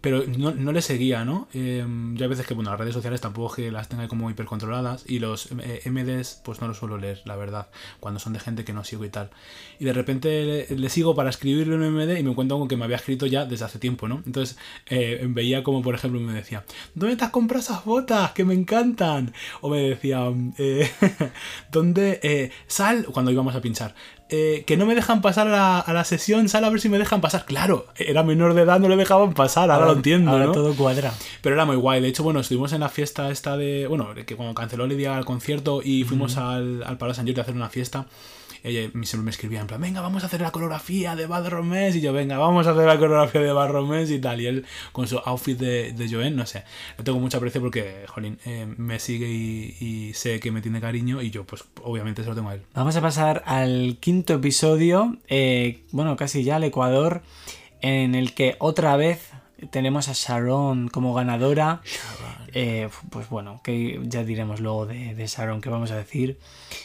B: pero no, no le seguía, ¿no? Eh, yo a veces que, bueno, las redes sociales tampoco que las tenga como hipercontroladas y los eh, MDs pues no los suelo leer, la verdad, cuando son de gente que no sigo y tal. Y de repente le, sigo para escribirle un MD y me encuentro con que me había escrito ya desde hace tiempo, ¿no? Entonces eh, veía como, por ejemplo, me decía, ¿dónde te has comprado esas botas? Que me encantan. O me decía, eh, ¿dónde? sal, cuando íbamos a pinchar. Eh, que no me dejan pasar a la, sesión, sal a ver si me dejan pasar. Claro, era menor de edad, no le dejaban pasar, ahora, lo entiendo.
C: Ahora todo cuadra.
B: Pero era muy guay. De hecho, bueno, estuvimos en la fiesta esta de. Bueno, que cuando canceló Lidia el concierto y fuimos al, al Palacio San Jordi a hacer una fiesta ella siempre me escribía en plan, venga, vamos a hacer la coreografía de Bad Romance. Y yo, venga, vamos a hacer la coreografía de Bad Romance y tal. Y él con su outfit de, de Joen, no sé. Le tengo mucho aprecio porque, jolín, eh, me sigue y, sé que me tiene cariño y yo, pues, obviamente se lo tengo a él.
C: Vamos a pasar al quinto episodio, eh, bueno, casi ya al Ecuador, en el que otra vez tenemos a Sharon como ganadora. Eh, pues bueno, que ya diremos luego de, Sharon que vamos a decir.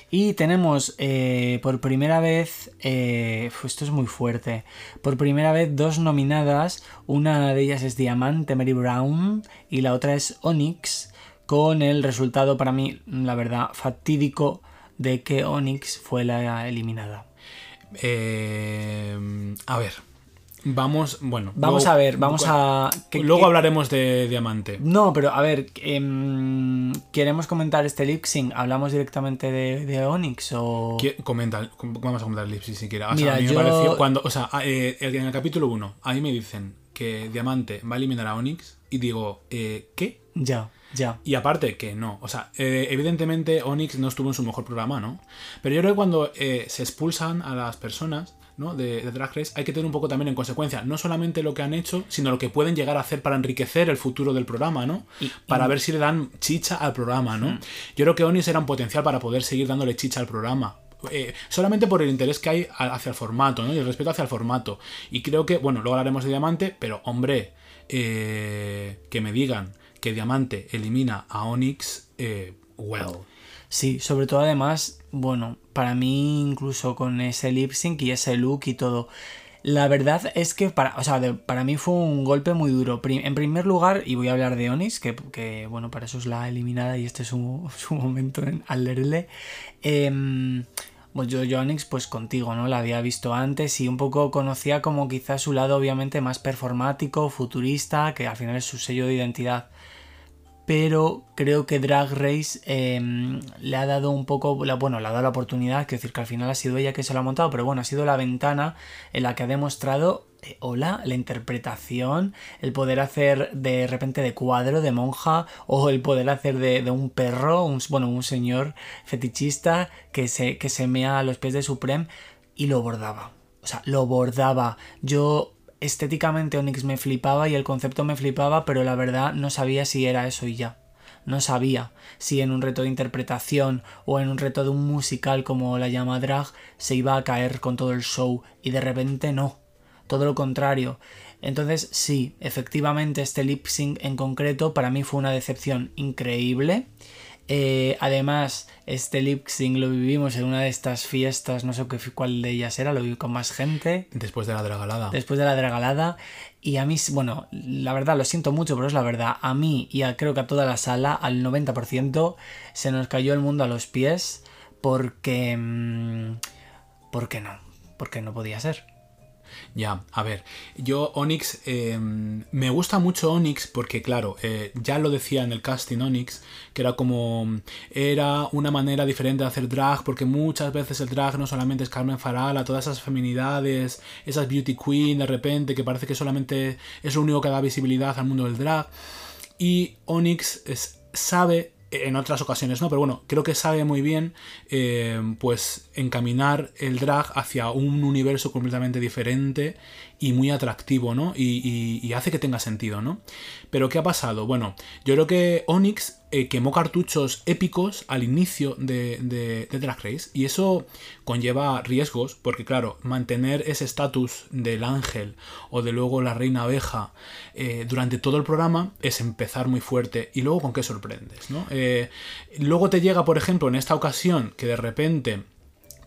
C: Y tenemos eh, por primera vez, eh, esto es muy fuerte, por primera vez dos nominadas. Una de ellas es Diamante, Mary Brown, y la otra es Onyx, con el resultado para mí, la verdad, fatídico de que Onyx fue la eliminada.
B: a ver, Vamos, bueno.
C: Vamos a ver, vamos a.
B: luego hablaremos de Diamante.
C: No, pero a ver, em, ¿queremos comentar este lip sync? ¿Hablamos directamente de, de Onyx o.?
B: Comenta, vamos a comentar el lip sync si quieres. a mí me pareció. Cuando, o sea, eh, en el capítulo 1, ahí me dicen que Diamante va a eliminar a Onyx y digo, eh, ¿qué?
C: Ya. Ya.
B: Y aparte que no, o sea, eh, evidentemente Onyx no estuvo en su mejor programa, ¿no? Pero yo creo que cuando se expulsan a las personas, de, Drag Race, hay que tener un poco también en consecuencia, no solamente lo que han hecho, sino lo que pueden llegar a hacer para enriquecer el futuro del programa, ¿no? Y, para ver si le dan chicha al programa, ¿no? Yo creo que Onis era un potencial para poder seguir dándole chicha al programa. Eh, solamente por el interés que hay hacia el formato, ¿no? Y el respeto hacia el formato. Y creo que, bueno, luego hablaremos de Diamante, pero hombre, eh, que me digan que Diamante elimina a Onyx, eh, well.
C: Sí, sobre todo además, bueno, para mí incluso con ese lip sync y ese look y todo, La verdad es que para, o sea, para mí fue un golpe muy duro. En primer lugar, y voy a hablar de Onis, que, que, bueno, para eso es la eliminada y este es su, su momento en, al leerle. Em, pues yo, yo Onyx, pues contigo, ¿no? La había visto antes y un poco conocía como quizás su lado obviamente más performático, futurista, que al final es su sello de identidad. Pero creo que Drag Race em, le ha dado un poco, bueno, le ha dado la oportunidad, quiero decir que al final ha sido ella que se lo ha montado, pero bueno, ha sido la ventana en la que ha demostrado, eh, hola, la interpretación, el poder hacer de repente de cuadro, de monja, o el poder hacer de, de un perro, un, bueno, un señor fetichista que se, que se mea a los pies de Supreme y lo bordaba. O sea, lo bordaba. Yo estéticamente Onyx me flipaba y el concepto me flipaba, pero la verdad no sabía si era eso y ya. No sabía si en un reto de interpretación o en un reto de un musical como la llama drag se iba a caer con todo el show y de repente no. Todo lo contrario. Entonces sí, efectivamente este lip sync en concreto para mí fue una decepción increíble. Eh, además, este lip sync lo vivimos en una de estas fiestas, no sé qué, cuál de ellas era, lo viví con más gente
B: Después de la dragalada.
C: después de la dragalada. Y a mí, bueno, la verdad, lo siento mucho, pero es la verdad. A mí y a, creo que a toda la sala, al 90%, se nos cayó el mundo a los pies porque... mm, porque no, porque no podía ser.
B: Ya, a ver, yo Onyx, eh, me gusta mucho Onyx porque, claro, eh, ya lo decía en el casting Onyx, que era como, era una manera diferente de hacer drag, porque muchas veces el drag no solamente es Carmen Farala, todas esas feminidades, esas beauty queen de repente, que parece que solamente es lo único que da visibilidad al mundo del drag. Y Onyx es- sabe, en otras ocasiones no, pero bueno, creo que sabe muy bien, eh, pues, encaminar el drag hacia un universo completamente diferente y muy atractivo, ¿no? Y, hace que tenga sentido, ¿no? Pero ¿qué ha pasado? Bueno, yo creo que Onyx eh, quemó cartuchos épicos al inicio de, de- de Drag Race y eso conlleva riesgos porque claro, mantener ese estatus del ángel o de luego la reina abeja eh, durante todo el programa es empezar muy fuerte y luego con qué sorprendes, ¿no? Eh, luego te llega, por ejemplo, en esta ocasión que de repente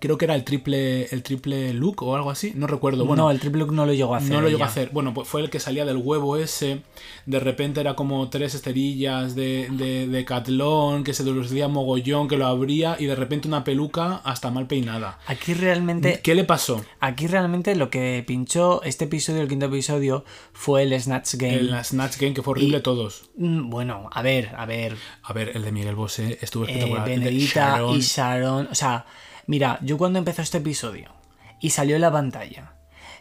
B: creo que era el triple el triple look o algo así, no recuerdo, bueno,
C: no, el triple look no lo llegó a hacer.
B: no lo llegó a hacer. Bueno, pues fue el que salía del huevo ese. De repente era como tres esterillas de, de, de catlón, que se lucía mogollón, que lo abría y de repente una peluca hasta mal peinada.
C: Aquí realmente...
B: ¿Qué le pasó?
C: Aquí realmente lo que pinchó este episodio, el quinto episodio, fue el Snatch Game.
B: En la Snatch Game, que fue horrible
C: Y-
B: todos.
C: Mm, Bueno, a ver, a ver.
B: A ver, el de Miguel Bosé estuvo
C: eh,
B: espectacular. El de
C: Benedita
B: Sharon.
C: y Sharon. O sea, mira, yo cuando empezó este episodio y salió en la pantalla.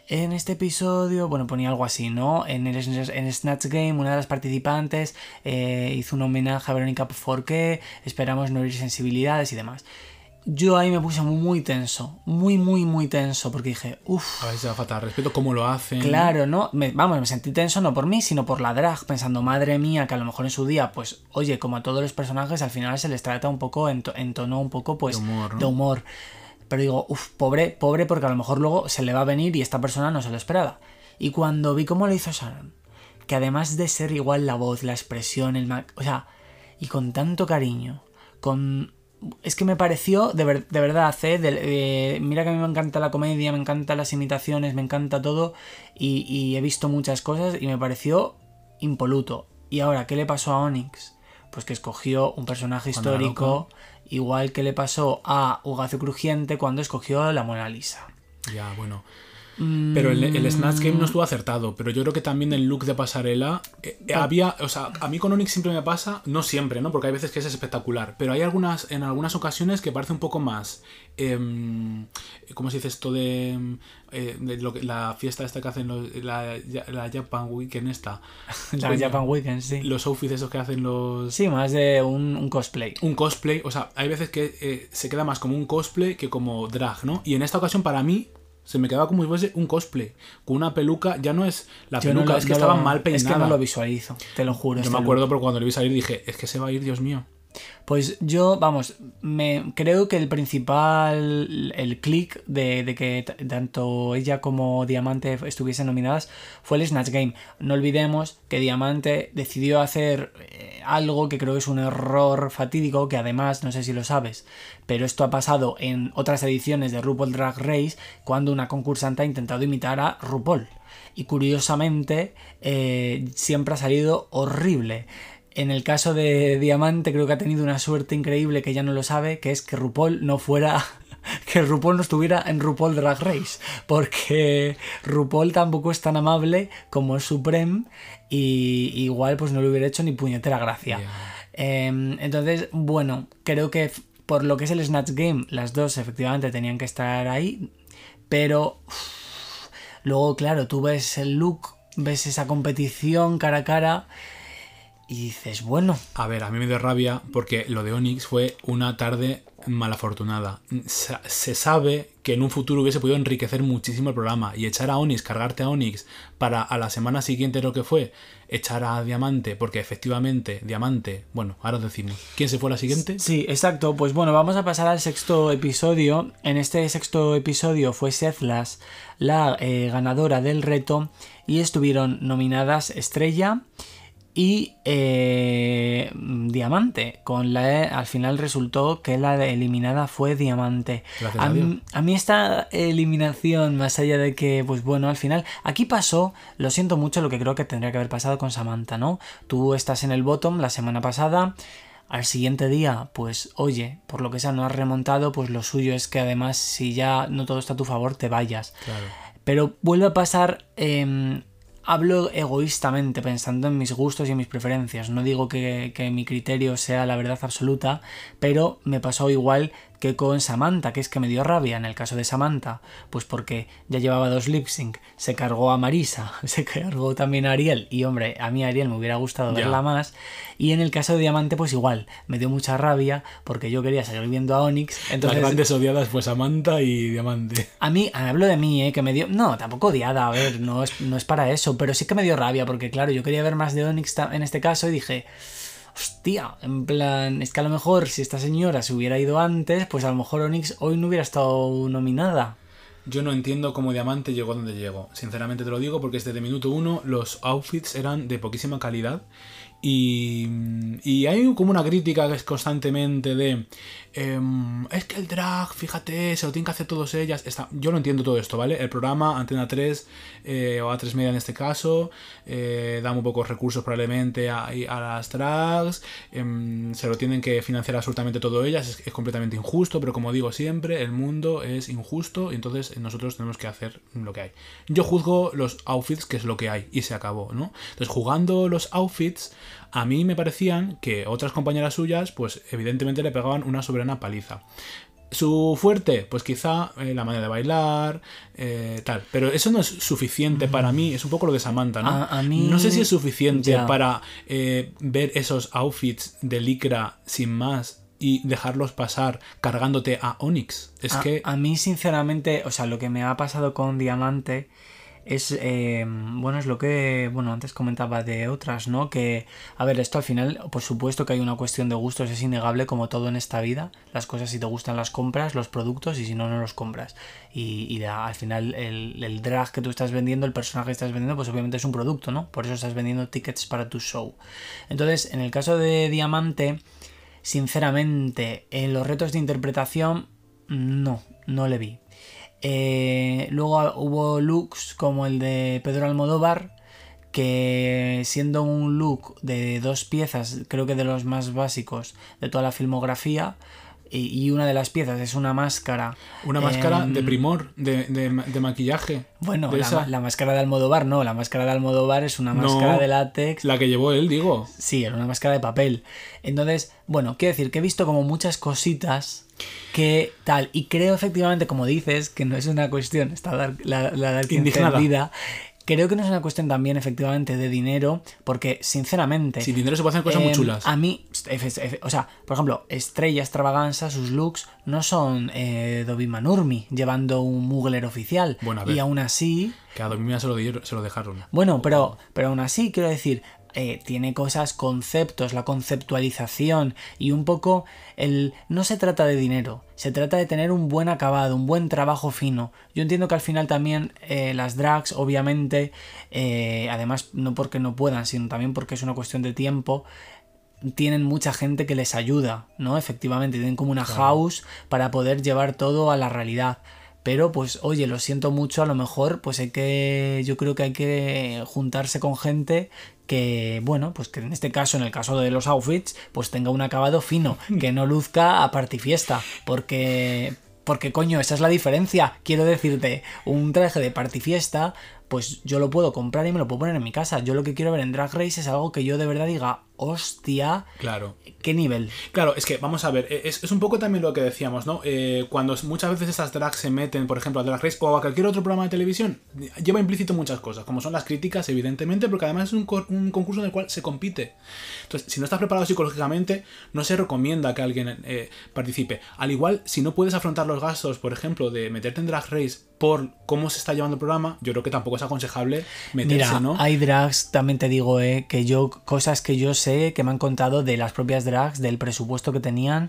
C: En este episodio, bueno, ponía algo así, ¿no? En el Snatch Game, una de las participantes eh, hizo un homenaje a Verónica Forqué, esperamos no herir sensibilidades y demás. Yo ahí me puse muy tenso, muy, muy, muy tenso, porque dije, uff,
B: A ver si va a faltar respeto, cómo lo hacen.
C: Claro, ¿no? Me- vamos, me sentí tenso no por mí, sino por la drag, pensando, madre mía, que a lo mejor en su día, pues, oye, como a todos los personajes, al final se les trata un poco en, to- en tono un poco, pues,
B: De humor, ¿no?
C: de humor. Pero digo, uff, pobre, pobre, porque a lo mejor luego se le va a venir y esta persona no se lo esperaba. Y cuando vi cómo lo hizo Sharon, que además de ser igual la voz, la expresión, el... O sea, y con tanto cariño, con... Es que me pareció, de, ver- de verdad, ¿eh? De- eh, mira que a mí me encanta la comedia, me encantan las imitaciones, me encanta todo, y, y he visto muchas cosas y me pareció impoluto. Y ahora, ¿qué le pasó a Onyx? Pues que escogió un personaje histórico, igual que le pasó a Ugacio Crujiente cuando escogió la Mona Lisa.
B: Ya, bueno. Pero el, el Snatch Game no estuvo acertado, pero yo creo que también el look de pasarela eh, eh, había, o sea, a mí con Onyx siempre me pasa, no siempre, ¿no? Porque hay veces que es espectacular, pero hay algunas, en algunas ocasiones que parece un poco más, em, ¿cómo se dice esto de, em, eh, de lo que, la fiesta esta que hacen los, la, la Japan Weekend esta?
C: La Japan Weekend, sí.
B: Los outfits esos que hacen los...
C: Sí, más de un, un cosplay.
B: un cosplay, o sea, hay veces que eh, se queda más como un cosplay que como drag, ¿no? Y en esta ocasión para mí se me quedaba como si fuese un cosplay, con una peluca, ya no es la
C: Yo no
B: peluca,
C: lo-
B: es que
C: no
B: estaba
C: lo-
B: mal peinada.
C: Es que no lo visualizo, te lo juro.
B: Yo
C: este
B: me acuerdo
C: look.
B: porque cuando lo vi salir dije, es que se va a ir, Dios mío.
C: Pues yo, vamos, me creo que el principal, el click de, de que tanto ella como Diamante estuviesen nominadas fue el Snatch Game. No olvidemos que Diamante decidió hacer eh, algo que creo que es un error fatídico, que además, no sé si lo sabes, pero esto ha pasado en otras ediciones de RuPaul Drag Race cuando una concursante ha intentado imitar a RuPaul. Y curiosamente, eh, siempre ha salido horrible. En el caso de Diamante creo que ha tenido una suerte increíble que ella no lo sabe, que es que RuPaul no fuera que RuPaul no estuviera en RuPaul Drag Race, porque RuPaul tampoco es tan amable como es Supreme y igual pues no le hubiera hecho ni puñetera gracia.
B: Ya.
C: Eh, entonces, bueno, creo que por lo que es el Snatch Game, las dos efectivamente tenían que estar ahí, pero uff, luego, claro, tú ves el look, ves esa competición cara a cara y dices, bueno,
B: A ver, a mí me dio rabia porque lo de Onyx fue una tarde malafortunada. Se sabe que en un futuro hubiese podido enriquecer muchísimo el programa y echar a Onyx, cargarte a Onyx para a la semana siguiente lo que fue, echar a Diamante, porque efectivamente Diamante, bueno, ahora os decimos, ¿quién se fue a la siguiente?
C: Sí, exacto. Pues bueno, vamos a pasar al sexto episodio. En este sexto episodio fue Sethlas la eh, ganadora del reto y estuvieron nominadas Estrella y eh, Diamante. Con la al final resultó que la eliminada fue Diamante. Mí- a mí esta eliminación, más allá de que, pues bueno, al final, aquí pasó, lo siento mucho, lo que creo que tendría que haber pasado con Samantha, ¿no? Tú estás en el bottom la semana pasada, al siguiente día, pues oye, por lo que sea, no has remontado, pues lo suyo es que además, si ya no todo está a tu favor, te vayas.
B: Claro.
C: Pero vuelve a pasar. em, hablo egoístamente, pensando en mis gustos y en mis preferencias. No digo que, que mi criterio sea la verdad absoluta, pero me pasó igual que con Samantha, que es que me dio rabia en el caso de Samantha, pues porque ya llevaba dos lip sync, se cargó a Marisa, se cargó también a Ariel, y hombre, a mí Ariel me hubiera gustado verla más, y en el caso de Diamante, pues igual, me dio mucha rabia porque yo quería seguir viendo a Onyx, entonces
B: Las grandes odiadas fue Samantha y Diamante.
C: a mí, hablo de mí, ¿eh? que me dio. No, tampoco odiada, a ver, no es, no es para eso, pero sí que me dio rabia, porque claro, yo quería ver más de Onyx en este caso y dije. Hostia, en plan, es que a lo mejor si esta señora se hubiera ido antes, pues a lo mejor Onyx hoy no hubiera estado nominada.
B: Yo no entiendo cómo Diamante llegó donde llegó. Sinceramente te lo digo porque desde minuto uno los outfits eran de poquísima calidad. Y, y hay como una crítica que es constantemente de... em, es que el drag, fíjate, se lo tienen que hacer todas ellas. Está, yo no entiendo todo esto, ¿vale? El programa Antena 3 eh, o A3 Media en este caso eh, da muy pocos recursos probablemente a, las drags. em, se lo tienen que financiar absolutamente todo ellas. Es, es completamente injusto, pero como digo siempre, el mundo es injusto y entonces nosotros tenemos que hacer lo que hay. Yo juzgo los outfits, que es lo que hay, y se acabó, ¿no? Entonces, jugando los outfits, a mí me parecían que otras compañeras suyas, pues evidentemente le pegaban una soberana paliza. Su fuerte, pues quizá eh, la manera de bailar, eh, tal. Pero eso no es suficiente para mí, es un poco lo de Samantha, ¿no?
C: A- a mí-
B: No sé si es suficiente para eh, ver esos outfits de licra sin más y dejarlos pasar cargándote a Onyx. Es
C: a,
B: que...
C: a mí, sinceramente, o sea, lo que me ha pasado con Diamante es, eh, bueno, es lo que, bueno, antes comentaba de otras, ¿no? Que, a ver, esto al final, por supuesto que hay una cuestión de gustos, es innegable como todo en esta vida. Las cosas, si te gustan, las compras, los productos, y si no, no los compras. Y, y al final, el, el drag que tú estás vendiendo, el personaje que estás vendiendo, pues obviamente es un producto, ¿no? Por eso estás vendiendo tickets para tu show. Entonces, en el caso de Diamante, sinceramente, en los retos de interpretación, no, no le vi. Eh, luego hubo looks como el de Pedro Almodóvar, que siendo un look de dos piezas, creo que de los más básicos de toda la filmografía, y, una de las piezas es una máscara.
B: Una máscara
C: em,
B: de primor, de, de ma- de maquillaje.
C: Bueno,
B: de
C: la, la máscara de Almodóvar no, la máscara de Almodóvar es una
B: No.
C: máscara de látex.
B: La que llevó él, digo.
C: Sí, era una máscara de papel. Entonces, bueno, quiero decir que he visto como muchas cositas que tal. Y creo efectivamente, como dices, que no es una cuestión, está dar- la, la dark
B: Indignada.
C: encendida. Creo que no es una cuestión también efectivamente de dinero, porque sinceramente...
B: Sin dinero se pueden hacer cosas muy
C: em,
B: chulas.
C: A mí, o sea, por ejemplo, Estrella Extravaganza, sus looks no son eh, Dobby Manurmi llevando un Mugler oficial.
B: Bueno, a ver.
C: y aún así,
B: Que a Domimia se lo, dieron- se lo dejaron.
C: bueno, pero, pero aún así, quiero decir, eh, tiene cosas, conceptos, la conceptualización y un poco el... No se trata de dinero, se trata de tener un buen acabado, un buen trabajo fino. Yo entiendo que al final también eh, las drags, obviamente, eh, además no porque no puedan, sino también porque es una cuestión de tiempo, tienen mucha gente que les ayuda, ¿no? Efectivamente, tienen como una house para poder llevar todo a la realidad. Pero pues oye, lo siento mucho, a lo mejor pues hay que, yo creo que hay que juntarse con gente que, bueno, pues que en este caso, en el caso de los outfits, pues tenga un acabado fino, que no luzca a fiesta porque... Porque coño, esa es la diferencia. Quiero decirte, un traje de fiesta pues yo lo puedo comprar y me lo puedo poner en mi casa. Yo lo que quiero ver en Drag Race es algo que yo de verdad diga, hostia,
B: claro.
C: ¿qué nivel?
B: Claro, es que vamos a ver, e-, es, un poco también lo que decíamos, ¿no? Eh, cuando muchas veces esas drags se meten, por ejemplo, a Drag Race o a cualquier otro programa de televisión, lleva implícito muchas cosas, como son las críticas, evidentemente, porque además es un, un concurso en el cual se compite. Entonces, si no estás preparado psicológicamente, no se recomienda que alguien eh, participe. Al igual, si no puedes afrontar los gastos, por ejemplo, de meterte en Drag Race por cómo se está llevando el programa, yo creo que tampoco es aconsejable meterse,
C: Mira,
B: ¿no?
C: Hay drags, también te digo, eh, que yo, cosas que yo sé, que me han contado de las propias drags, del presupuesto que tenían.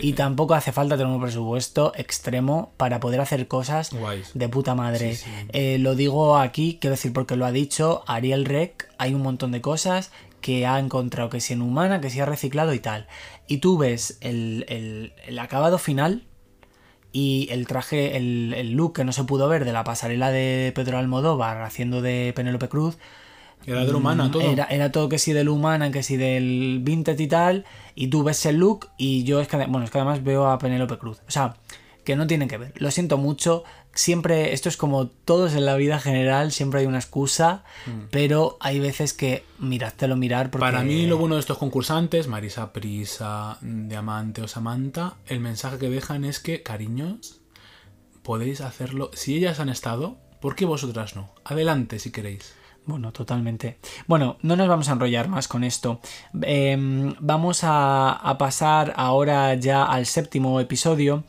C: Y tampoco hace falta tener un presupuesto extremo para poder hacer cosas de puta madre. Eh, lo digo aquí, quiero decir, porque lo ha dicho Ariel Rec, hay un montón de cosas que ha encontrado, que si en humana, que si ha reciclado y tal. Y tú ves el, el acabado final y el traje, el, el, look que no se pudo ver de la pasarela de Pedro Almodóvar haciendo de Penélope Cruz.
B: Era de humana mm, todo.
C: Era, era, todo que si del humana, que si del vintage y tal. Y tú ves el look y yo es que, bueno, es que además veo a Penélope Cruz. O sea, que no tienen que ver. Lo siento mucho. Siempre, esto es como todos en la vida general, siempre hay una excusa, mm. pero hay veces que lo mirar porque...
B: Para mí lo bueno de estos concursantes, Marisa Prisa, Diamante o Samantha, el mensaje que dejan es que, cariños, podéis hacerlo. Si ellas han estado, ¿por qué vosotras no? Adelante si queréis.
C: Bueno, totalmente. Bueno, no nos vamos a enrollar más con esto. Em, vamos a, a pasar ahora ya al séptimo episodio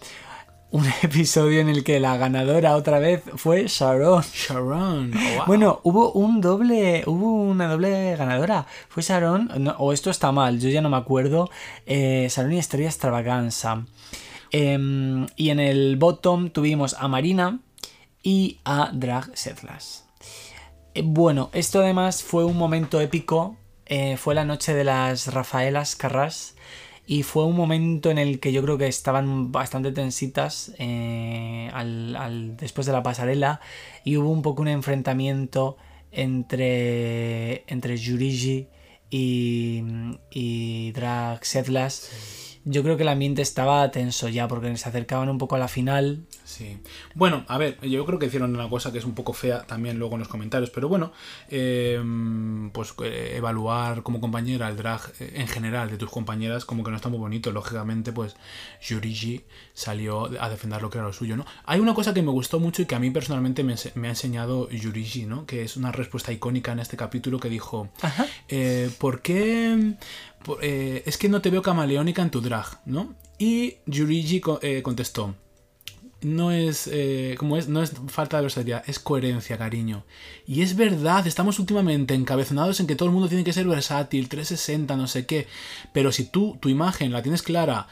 C: un episodio en el que la ganadora otra vez fue Sharon.
B: Sharon. Oh,
C: bueno, hubo un doble, hubo una doble ganadora. Fue Sharon, o esto está mal, yo ya no me acuerdo. Eh, Sharon y Estrella Extravaganza. Em, y en el bottom tuvimos a Marina y a Drag Setlas. Eh, bueno, esto además fue un momento épico. Eh, fue la noche de las Rafaelas Carras y fue un momento en el que yo creo que estaban bastante tensitas eh, después de la pasarela y hubo un poco un enfrentamiento entre, entre Yurigi y, y Drag yo creo que el ambiente estaba tenso ya porque se acercaban un poco a la final.
B: Sí. Bueno, a ver, yo creo que hicieron una cosa que es un poco fea también luego en los comentarios, pero bueno, em, pues eh, evaluar como compañera el drag eh, en general de tus compañeras como que no está muy bonito. Lógicamente, pues Yurigi salió a defender lo que era lo suyo, ¿no? Hay una cosa que me gustó mucho y que a mí personalmente me, ha enseñado Yurigi, ¿no? Que es una respuesta icónica en este capítulo que dijo, eh, ¿por qué eh, es que no te veo camaleónica en tu drag, ¿no? Y Yurigi eh, contestó, no es, eh, como es, no es falta de versatilidad, es coherencia, cariño. Y es verdad, estamos últimamente encabezonados en que todo el mundo tiene que ser versátil, 360, no sé qué. Pero si tú, tu imagen la tienes clara,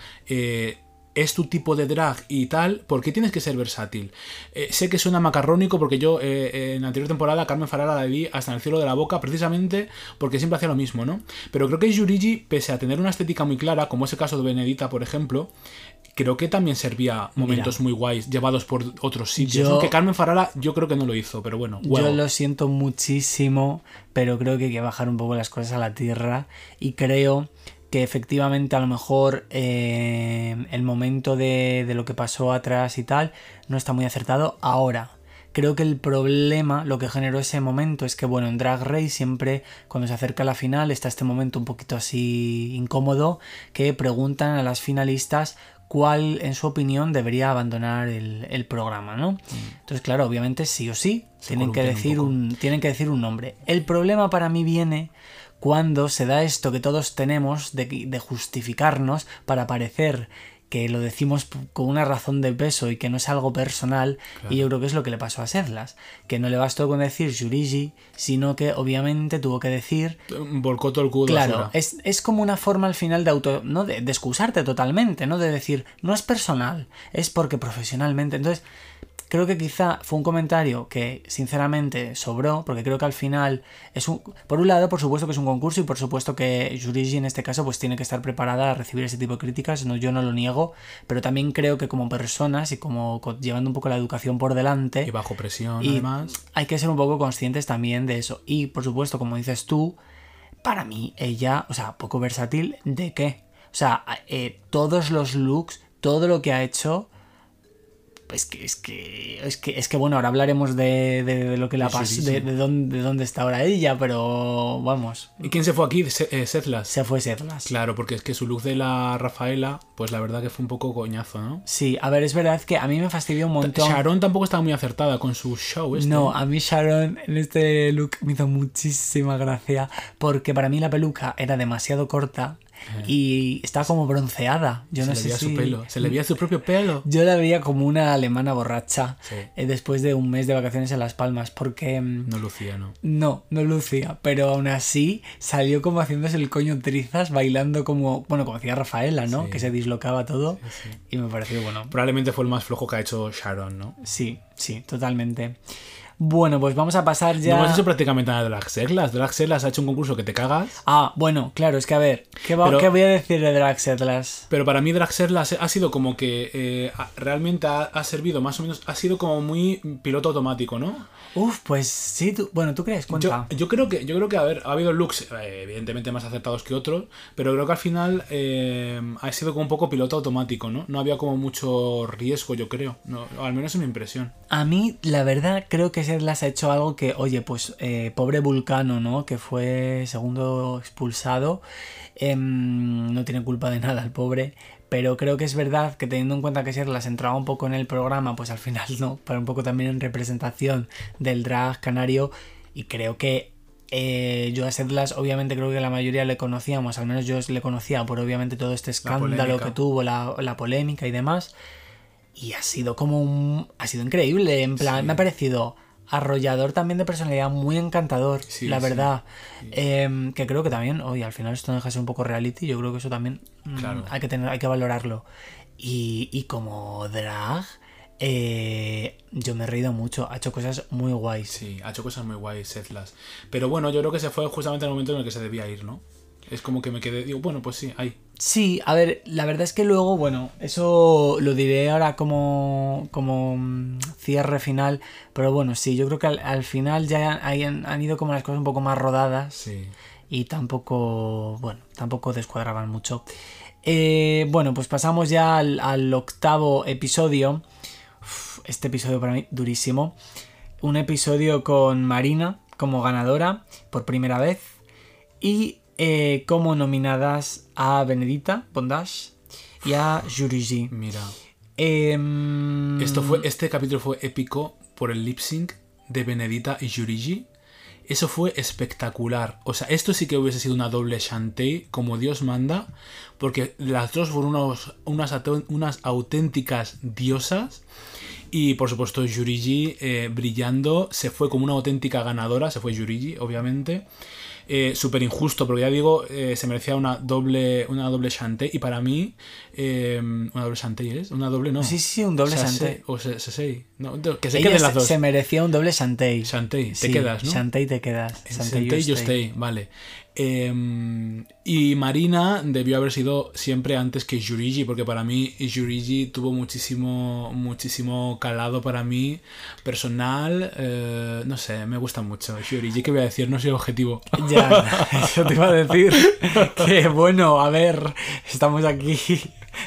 B: es tu tipo de drag y tal, ¿por qué tienes que ser versátil? Eh, sé que suena macarrónico porque yo eh, en la anterior temporada Carmen Farala la vi hasta en el cielo de la boca precisamente porque siempre hacía lo mismo, ¿no? Pero creo que Yurigi, pese a tener una estética muy clara, como es el caso de Benedita, por ejemplo, creo que también servía momentos muy guays llevados por otros sitios. Aunque Carmen Farala yo creo que no lo hizo, pero bueno.
C: Yo lo siento muchísimo, pero creo que hay que bajar un poco las cosas a la tierra y creo que efectivamente a lo mejor eh, el momento de, de, lo que pasó atrás y tal no está muy acertado ahora. Creo que el problema, lo que generó ese momento, es que bueno, en Drag Race siempre cuando se acerca a la final está este momento un poquito así incómodo que preguntan a las finalistas cuál en su opinión debería abandonar el, programa, ¿no? Mm. Entonces, claro, obviamente sí o sí tienen que, decir un, tienen que decir un nombre. El problema para mí viene cuando se da esto que todos tenemos de, justificarnos para parecer que lo decimos con una razón de peso y que no es algo personal, y yo creo que es lo que le pasó a Sedlas, que no le bastó con decir Yurigi, sino que obviamente tuvo que decir
B: Volcó todo el cubo de
C: Claro, es, es como una forma al final de auto. ¿no? De, de excusarte totalmente, ¿no? De decir, no es personal, es porque profesionalmente. Entonces, creo que quizá fue un comentario que sinceramente sobró, porque creo que al final es un. Por un lado, por supuesto que es un concurso y por supuesto que Yurigi en este caso pues tiene que estar preparada a recibir ese tipo de críticas, no, yo no lo niego, pero también creo que como personas y como co- llevando un poco la educación por delante.
B: Y bajo presión,
C: Y
B: además.
C: hay que ser un poco conscientes también de eso. Y por supuesto, como dices tú, para mí ella, o sea, poco versátil, ¿de qué? O sea, eh, todos los looks, todo lo que ha hecho. Es que, es que, es que, es que bueno, ahora hablaremos de, de- de lo que le ha
B: De
C: de, de dónde, de dónde está ahora ella, pero vamos,
B: ¿Y quién se fue aquí? Se- eh, Setlas.
C: se fue Sedlas.
B: Claro, porque es que su look de la Rafaela, pues la verdad que fue un poco coñazo, ¿no?
C: Sí, a ver, es verdad que a mí me fastidió un montón.
B: Sharon tampoco estaba muy acertada con su show. Este.
C: No, a mí Sharon en este look me hizo muchísima gracia porque para mí la peluca era demasiado corta y estaba como bronceada. Yo
B: se
C: no
B: le
C: sé
B: veía
C: si
B: su pelo. Se le veía su propio pelo.
C: yo la veía como una alemana borracha
B: Sí.
C: eh, después de un mes de vacaciones en Las Palmas porque mm,
B: No lucía, ¿no?
C: no, no lucía, pero aún así salió como haciéndose el coño trizas, bailando como, bueno, como hacía Rafaela, ¿no?
B: Sí.
C: Que se dislocaba todo y me pareció bueno.
B: Probablemente fue el más flojo que ha hecho Sharon, ¿no?
C: Sí, sí, totalmente. Bueno, pues vamos a pasar ya.
B: No hemos hecho prácticamente nada de Drag Setlas. Drag Setlas ha hecho un concurso que te cagas.
C: Ah, bueno, claro, es que a ver, ¿qué, va-
B: Pero-
C: qué voy a decir de Drag Setlas?
B: Pero para mí Drag Setlas ha sido como que eh, realmente ha, ha servido más o menos, ha sido como muy piloto automático, ¿no?
C: Uf, pues sí, tú, bueno, ¿tú crees? Cuenta.
B: yo creo que, yo creo que a ver, ha habido looks eh, evidentemente más acertados que otros, pero creo que al final eh, ha sido como un poco piloto automático, ¿no? No había como mucho riesgo, yo creo. No, al menos es mi impresión.
C: A mí, la verdad, creo que Setlas ha hecho algo que, oye, pues, eh, pobre Vulcano, ¿no? Que fue segundo expulsado. em, no tiene culpa de nada el pobre. Pero creo que es verdad que teniendo en cuenta que Setlas entraba un poco en el programa, pues al final no, para un poco también en representación del drag canario. Y creo que eh, yo a Setlas, obviamente creo que la mayoría le conocíamos, al menos yo le conocía por obviamente todo este escándalo que tuvo, la, la polémica y demás. Y ha sido como un. Ha sido increíble. En plan,
B: Sí.
C: me ha parecido arrollador también de personalidad, muy encantador,
B: Sí,
C: la
B: sí.
C: verdad. Em, que creo que también, oye, al final esto no deja de ser un poco reality. Yo creo que eso también mm, hay que tener, hay que valorarlo. Y, y como drag, eh, yo me he reído mucho. Ha hecho cosas muy guays.
B: Sí, ha hecho cosas muy guays Setlas. Pero bueno, yo creo que se fue justamente en el momento en el que se debía ir, ¿no? Es como que me quedé, digo, bueno, pues sí, ahí.
C: Sí, a ver, la verdad es que luego, bueno, eso lo diré ahora como, como mm, cierre final, pero bueno, sí, yo creo que al, al final ya han, han ido como las cosas un poco más rodadas
B: Sí.
C: y tampoco, bueno, tampoco descuadraban mucho. Eh, bueno, pues pasamos ya al, al octavo episodio. Uf, este episodio para mí durísimo. Un episodio con Marina como ganadora por primera vez y eh, como nominadas a Benedita Bondage y a Jurigi.
B: Mira.
C: Em,
B: Esto fue, este capítulo fue épico por el lip sync de Benedita y Yurigi. Eso fue espectacular. O sea, esto sí que hubiese sido una doble Shantae, como Dios manda, porque las dos fueron unos- unas, unas auténticas diosas. Y por supuesto, Yurigi eh, brillando, se fue como una auténtica ganadora, se fue Yurigi, obviamente. Eh, Súper injusto, porque ya digo, eh, se merecía una doble, una doble Shantae. Y para mí, eh, una doble Shantae es, una doble no.
C: Sí, sí, un doble Shantae.
B: O se, se- se- no, que se
C: ella
B: queden las dos.
C: se merecía un doble Shantae.
B: Shantae, te
C: Sí,
B: quedas, ¿no?
C: Shantae te quedas. Shantae, you
B: stay, vale. Eh, y Marina debió haber sido siempre antes que Yurigi, porque para mí Yurigi tuvo muchísimo, muchísimo calado para mí, personal, eh, no sé, me gusta mucho. Yurigi, ¿qué voy a decir? No soy objetivo.
C: Ya, eso te iba a decir. Que bueno, a ver, estamos aquí.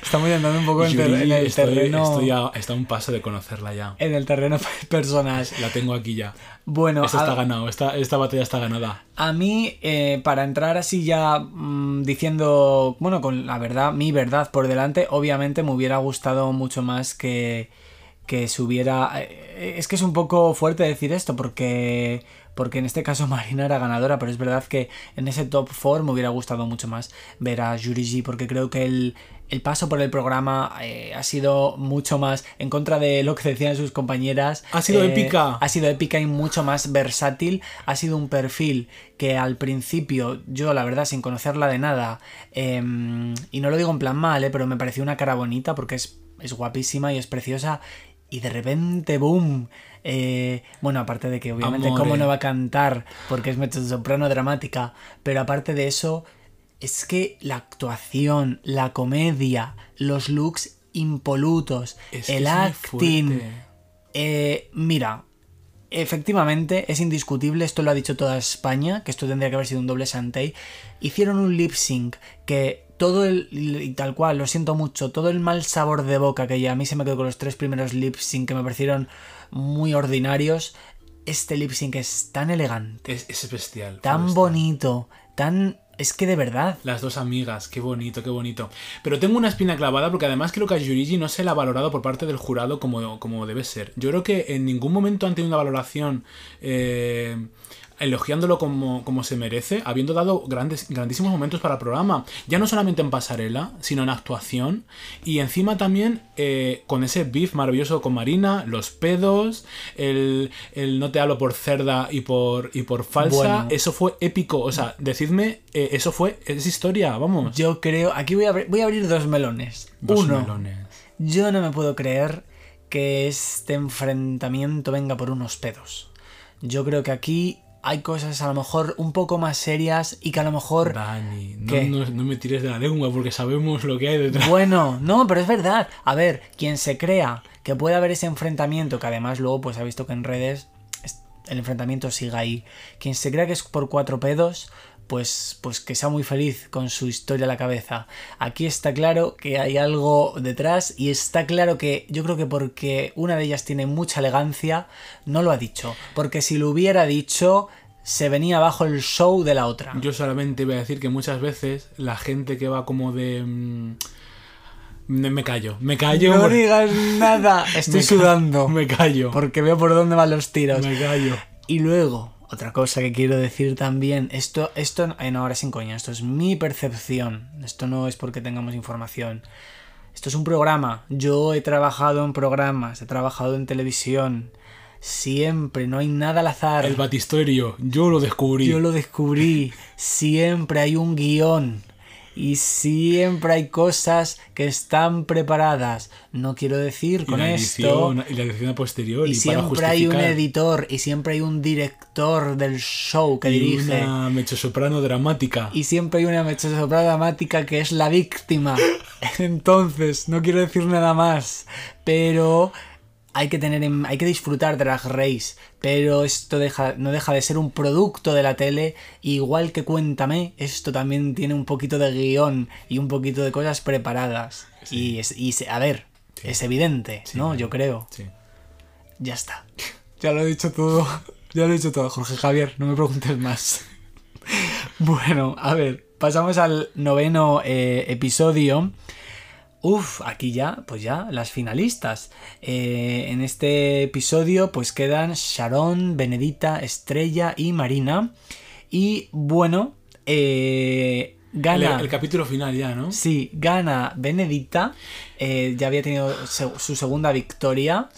C: Estamos andando un poco en, ter-
B: Yurigi,
C: en el
B: estoy,
C: terreno.
B: estoy a, está a un paso de conocerla ya.
C: En el terreno personal.
B: La tengo aquí ya.
C: Bueno,
B: Esta
C: a-
B: está ganado, esta, esta batalla está ganada.
C: A mí, eh, para entrar así ya mm, diciendo, bueno, con la verdad, mi verdad por delante, obviamente me hubiera gustado mucho más que, que se hubiera... eh, Es que es un poco fuerte decir esto porque, porque en este caso Marina era ganadora, pero es verdad que en ese top 4 me hubiera gustado mucho más ver a Yuri G porque creo que el, el paso por el programa eh, ha sido mucho más en contra de lo que decían sus compañeras.
B: Ha sido
C: eh,
B: épica.
C: Ha sido épica y mucho más versátil. Ha sido un perfil que al principio, yo la verdad, sin conocerla de nada, eh, y no lo digo en plan mal, eh, pero me pareció una cara bonita porque es, es guapísima y es preciosa. Y de repente, ¡boom! Eh, bueno, aparte de que obviamente
B: Amore.
C: cómo no va a cantar porque es mezzosoprano dramática, pero aparte de eso, es que la actuación, la comedia, los looks impolutos,
B: Es
C: el acting, eh, mira, efectivamente es indiscutible, esto lo ha dicho toda España, que esto tendría que haber sido un doble Santei. Hicieron un lip sync que todo el, y tal cual, lo siento mucho, todo el mal sabor de boca que ya a mí se me quedó con los tres primeros lip sync que me parecieron muy ordinarios. Este lip sync es tan elegante,
B: Es, es bestial.
C: tan bonito, tan. Es que de verdad.
B: Las dos amigas, qué bonito, qué bonito. Pero tengo una espina clavada porque además creo que a Yurigi no se la ha valorado por parte del jurado como, como debe ser. Yo creo que en ningún momento han tenido una valoración eh, elogiándolo como, como se merece, habiendo dado grandes, grandísimos momentos para el programa. Ya no solamente en pasarela, sino en actuación. Y encima también eh, con ese beef maravilloso con Marina, los pedos, el, el no te hablo por cerda y por, y por falsa.
C: Bueno.
B: Eso fue épico. O sea, decidme, eh, eso fue, es historia, vamos.
C: Yo creo. Aquí voy a, abrir- voy a abrir dos melones.
B: Dos
C: Uno.
B: melones.
C: Yo no me puedo creer que este enfrentamiento venga por unos pedos. Yo creo que aquí hay cosas a lo mejor un poco más serias y que a lo mejor...
B: Dani, no, no- no me tires de la lengua porque sabemos lo que hay detrás.
C: Bueno, no, pero es verdad. A ver, quien se crea que puede haber ese enfrentamiento, que además luego pues ha visto que en redes es- el enfrentamiento sigue ahí. Quien se crea que es por cuatro pedos, pues, pues que sea muy feliz con su historia a la cabeza. Aquí está claro que hay algo detrás y está claro que yo creo que porque una de ellas tiene mucha elegancia, no lo ha dicho. Porque si lo hubiera dicho, se venía abajo el show de la otra.
B: Yo solamente voy a decir que muchas veces la gente que va como de... mm, me callo, me callo.
C: no digas nada, estoy
B: me ca-
C: sudando.
B: Me callo.
C: Porque veo por dónde van los tiros.
B: Me callo.
C: Y luego, otra cosa que quiero decir también, esto, esto, eh, no, ahora sin coña, esto es mi percepción, esto no es porque tengamos información. Esto es un programa, yo he trabajado en programas, he trabajado en televisión, siempre, no hay nada al azar.
B: El batistorio, yo lo descubrí.
C: Yo lo descubrí, siempre hay un guion. Y siempre hay cosas que están preparadas. No quiero decir
B: y
C: con
B: la
C: esto
B: edición, y la edición a posterior.
C: y
B: para
C: siempre hay un editor y siempre hay un director del show que
B: y
C: dirige.
B: una mezzosoprano dramática.
C: Y siempre hay una mezzosoprano dramática que es la víctima. Entonces, no quiero decir nada más. Pero hay que tener en- hay que disfrutar de Drag Race. Pero esto deja, no deja de ser un producto de la tele. Igual que Cuéntame, esto también tiene un poquito de guion y un poquito de cosas preparadas. Y, es, y se- a ver, es evidente,
B: Sí,
C: ¿no? Yo creo. Ya está. Ya lo he dicho todo. Ya lo he dicho todo, Jorge Javier. No me preguntes más. Bueno, a ver. Pasamos al noveno eh, episodio. Uf, aquí ya, pues ya, las finalistas. Eh, en este episodio, pues quedan Sharon, Benedita, Estrella y Marina. Y bueno, eh, gana.
B: el capítulo final ya, ¿no?
C: Sí, gana Benedicta. eh, ya había tenido su segunda victoria.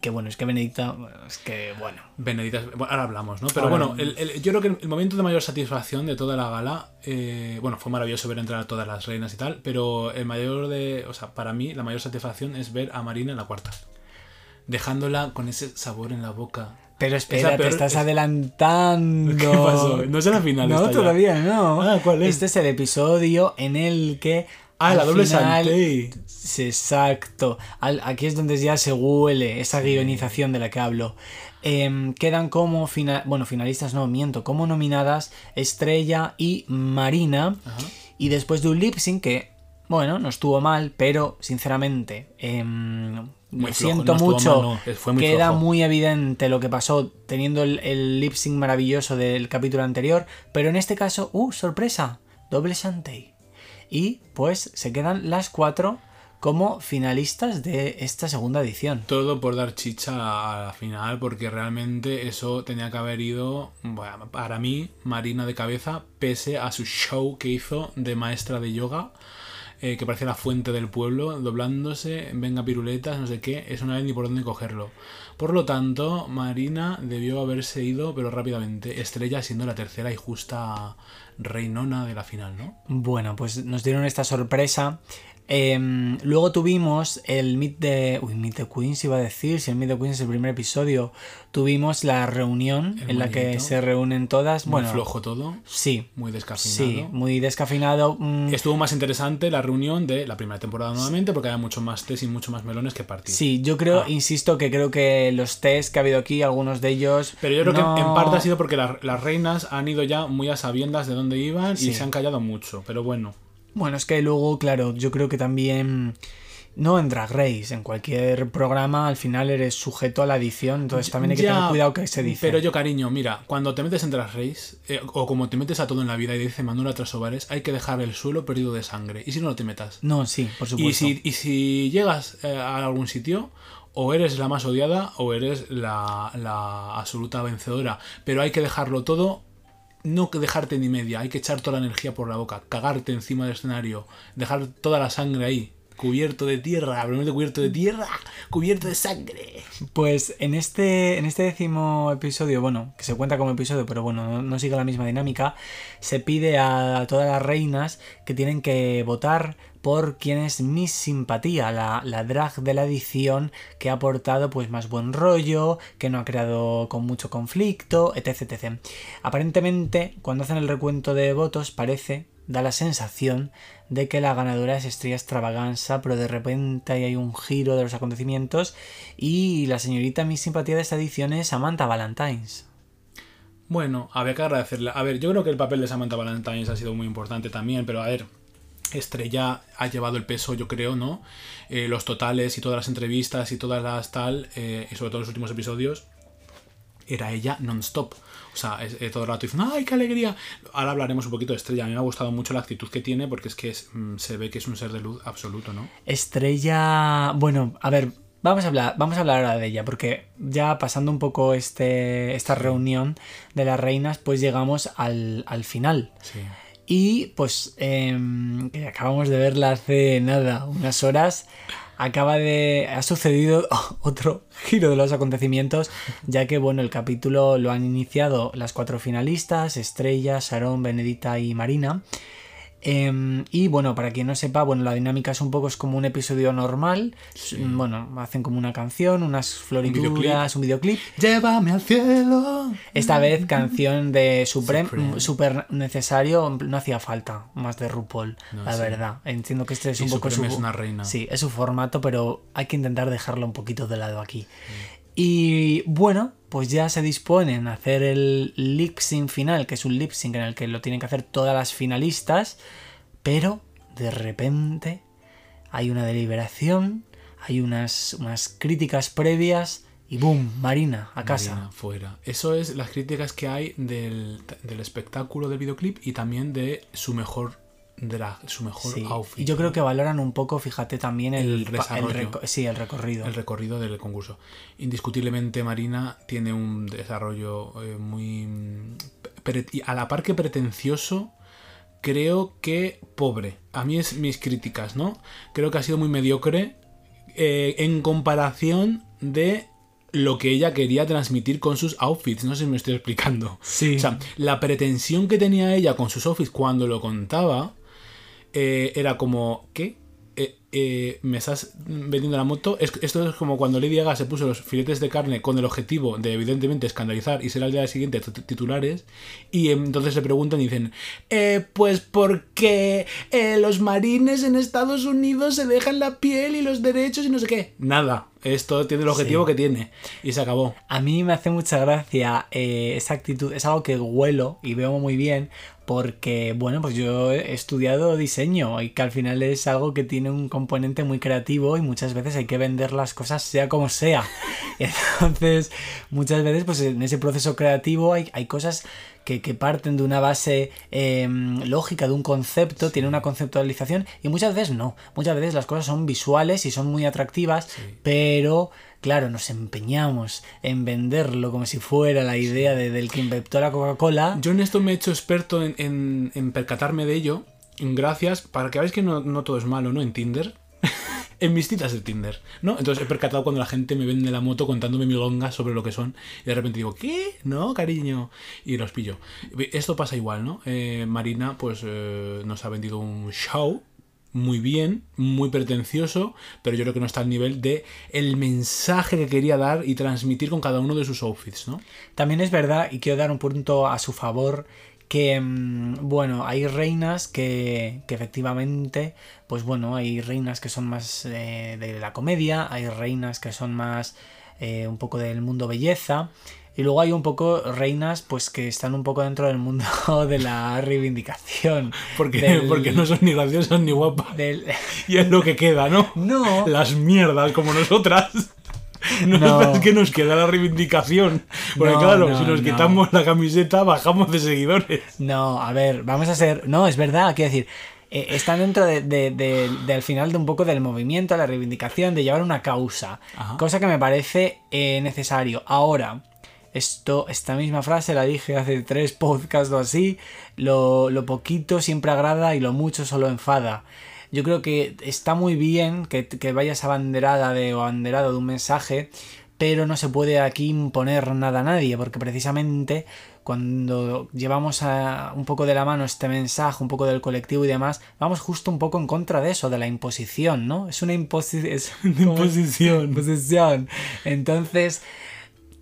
C: Que bueno, es que Benedicta. Es que bueno.
B: Benedita, bueno, ahora hablamos, ¿no? Pero
C: Ahora
B: bueno, el- el- yo creo que el, el momento de mayor satisfacción de toda la gala, eh, bueno, fue maravilloso ver entrar a todas las reinas y tal, pero el mayor de, o sea, para mí la mayor satisfacción es ver a Marina en la cuarta, dejándola con ese sabor en la boca.
C: Pero
B: Es
C: espera, te estás
B: es-
C: adelantando.
B: ¿Qué pasó? No es la final.
C: No,
B: ya.
C: todavía no.
B: Ah, ¿cuál es?
C: Este es el episodio en el que.
B: Ah,
C: al
B: la doble
C: final- Exacto. Al- aquí es donde ya se huele esa guionización de la que hablo. Em, quedan como fina- bueno, finalistas, no miento, como nominadas Estrella y Marina.
B: Ajá.
C: Y después de un lip sync que, bueno, no estuvo mal, pero sinceramente, em,
B: Muy
C: lo
B: flojo,
C: siento
B: no
C: mucho.
B: mal, no, fue muy
C: queda
B: flojo.
C: muy evidente lo que pasó teniendo el, el lip sync maravilloso del capítulo anterior. Pero en este caso, ¡uh! ¡Sorpresa! Doble Santei. Y pues se quedan las cuatro como finalistas de esta segunda edición.
B: Todo por dar chicha a la final, porque realmente eso tenía que haber ido, para mí, Marina de cabeza, pese a su show que hizo de maestra de yoga. eh, que parecía la fuente del pueblo, doblándose, venga piruletas, no sé qué, eso no hay ni por dónde cogerlo. Por lo tanto, Marina debió haberse ido, pero rápidamente. Estrella siendo la tercera y justa reinona de la final, ¿no?
C: Bueno, pues nos dieron esta sorpresa. Em, luego tuvimos el Meet de. Uy, Meet the Queens iba a decir. Si el Meet the Queens es el primer episodio. Tuvimos la reunión
B: El
C: en la que se reúnen todas.
B: Muy
C: bueno,
B: flojo todo,
C: Sí,
B: muy descafeinado.
C: sí, muy descafeinado. mm,
B: Estuvo más interesante la reunión de la primera temporada nuevamente porque había mucho más test y mucho más melones que partidos.
C: Sí, yo creo,
B: Ah.
C: insisto, que creo que los test que ha habido aquí, algunos de ellos.
B: Pero yo creo
C: no-
B: que en parte ha sido porque la- las reinas han ido ya muy a sabiendas de dónde iban
C: Sí.
B: y se han callado mucho. Pero bueno,
C: Bueno, es que luego, claro, yo creo que también. No en Drag Race, en cualquier programa al final eres sujeto a la edición, entonces también hay que
B: Ya,
C: tener cuidado que se dice.
B: Pero yo, cariño, mira, cuando te metes en Drag Race, eh, o como te metes a todo en la vida y dice Manuela Trasovares, hay que dejar el suelo perdido de sangre. Y si no, no te metas.
C: No, sí, por supuesto.
B: Y si, y si llegas eh, a algún sitio, o eres la más odiada o eres la, la absoluta vencedora. Pero hay que dejarlo todo, no dejarte ni media, hay que echar toda la energía por la boca, cagarte encima del escenario, dejar toda la sangre ahí, cubierto de tierra, primero cubierto de tierra, cubierto de sangre.
C: Pues en este, en este décimo episodio, bueno, que se cuenta como episodio, pero bueno, no, no sigue la misma dinámica, se pide a todas las reinas que tienen que votar por quién es Miss Simpatía, la, la drag de la edición que ha aportado pues más buen rollo, que no ha creado con mucho conflicto, etc, etc. Aparentemente, cuando hacen el recuento de votos, parece, da la sensación de que la ganadora es Estrella Extravaganza, pero de repente hay un giro de los acontecimientos y la señorita Miss Simpatía de esta edición es Samantha Valentines.
B: Bueno, había que agradecerle. A ver, yo creo que el papel de Samantha Valentines ha sido muy importante también, pero a ver, Estrella ha llevado el peso, yo creo, ¿no? Eh, los totales y todas las entrevistas y todas las tal, eh, y sobre todo los últimos episodios, era ella non-stop. O sea, es- eh, todo el rato diciendo, ¡ay, qué alegría! Ahora hablaremos un poquito de Estrella. A mí me ha gustado mucho la actitud que tiene porque es que es, mm, se ve que es un ser de luz absoluto, ¿no?
C: Estrella. Bueno, a ver, vamos a hablar, vamos a hablar ahora de ella, porque ya pasando un poco este, esta reunión de las reinas, pues llegamos al, al final.
B: Sí.
C: Y pues em, acabamos de verla hace nada, unas horas. Acaba de. ha sucedido otro giro de los acontecimientos, ya que bueno, el capítulo lo han iniciado las cuatro finalistas: Estrella, Sharon, Benedita y Marina. Em, y bueno, para quien no sepa, bueno, la dinámica es un poco es como un episodio normal. Bueno, hacen como una canción, unas florituras, un videoclip.
B: Llévame al cielo.
C: Esta vez canción de Supreme,
B: Supreme.
C: súper necesario, no hacía falta más de RuPaul,
B: No,
C: la
B: sí.
C: verdad. Entiendo que este es
B: Y
C: un poco
B: Supreme
C: su
B: es una reina.
C: Sí, es su formato, pero hay que intentar dejarlo un poquito de lado aquí. Y bueno, pues ya se disponen a hacer el lip sync final, que es un lip sync en el que lo tienen que hacer todas las finalistas, pero de repente hay una deliberación, hay unas, unas críticas previas y ¡boom! Marina, a casa.
B: Marina, fuera. Eso es las críticas que hay del, del espectáculo del videoclip y también de su mejor drag, su mejor
C: Sí,
B: outfit.
C: Y yo creo que valoran un poco, fíjate, también el,
B: El
C: reco- sí, el recorrido.
B: el recorrido del concurso. Indiscutiblemente Marina tiene un desarrollo eh, muy... mm, a la par que pretencioso, creo que pobre. A mí es mis críticas, ¿no? Creo que ha sido muy mediocre eh, en comparación de lo que ella quería transmitir con sus outfits. No sé si me estoy explicando.
C: Sí.
B: O sea, la pretensión que tenía ella con sus outfits cuando lo contaba eh, era como, ¿qué? Eh, eh, ¿Me estás vendiendo la moto? Es- esto es como cuando Lady Gaga se puso los filetes de carne con el objetivo de, evidentemente, escandalizar y ser al día siguiente tit- titulares. Y entonces le preguntan y dicen, eh, pues porque eh, los marines en Estados Unidos se dejan la piel y los derechos y no sé qué. Nada. Esto tiene el objetivo que tiene. Y se acabó.
C: A mí me hace mucha gracia esa actitud, es algo que huelo y veo muy bien porque, bueno, pues yo he estudiado diseño y que al final es algo que tiene un componente muy creativo y muchas veces hay que vender las cosas sea como sea. Entonces, muchas veces, pues en ese proceso creativo hay, hay cosas que, que parten de una base eh, lógica, de un concepto, tienen una conceptualización y muchas veces no. Muchas veces las cosas son visuales y son muy atractivas, pero claro, nos empeñamos en venderlo como si fuera la idea de- del que inventó la Coca-Cola.
B: Yo en esto me he hecho experto en, en- en percatarme de ello. Gracias, para que veáis que no, no todo es malo, ¿no? En Tinder. en mis citas de Tinder, ¿no? Entonces he percatado cuando la gente me vende la moto contándome milongas sobre lo que son. Y de repente digo, ¿qué? No, cariño. Y los pillo. Esto pasa igual, ¿no? Eh, Marina, pues eh, nos ha vendido un show muy bien, muy pretencioso, pero yo creo que no está al nivel de el mensaje que quería dar y transmitir con cada uno de sus outfits, ¿no?
C: También es verdad, y quiero dar un punto a su favor, que, mm, bueno, hay reinas que, que efectivamente, pues bueno, hay reinas que son más eh, de la comedia, hay reinas que son más eh, un poco del mundo belleza, y luego hay un poco reinas pues que están un poco dentro del mundo de la reivindicación.
B: Porque,
C: del-
B: porque no son ni graciosas ni guapas.
C: del-
B: Y es lo que queda, ¿no?
C: No.
B: Las mierdas como nosotras. No,
C: No.
B: es que nos queda la reivindicación. Porque
C: No,
B: claro,
C: no,
B: si nos
C: no.
B: quitamos la camiseta, bajamos de seguidores.
C: No, a ver, vamos a ser. No, es verdad, quiero decir. eh, están dentro de, de- de- del final de un poco del movimiento, la reivindicación, de llevar una causa.
B: Ajá.
C: Cosa que me parece eh, necesario. Ahora, esto, esta misma frase la dije hace tres podcasts o así. Lo, lo poquito siempre agrada y lo mucho solo enfada. Yo creo que está muy bien que, que vayas abanderada de, o abanderado de un mensaje, pero no se puede aquí imponer nada a nadie, porque precisamente cuando llevamos a, un poco de la mano este mensaje, un poco del colectivo y demás, vamos justo un poco en contra de eso, de la imposición, ¿no? Es una imposición.
B: Imposición.
C: Imposición. Entonces,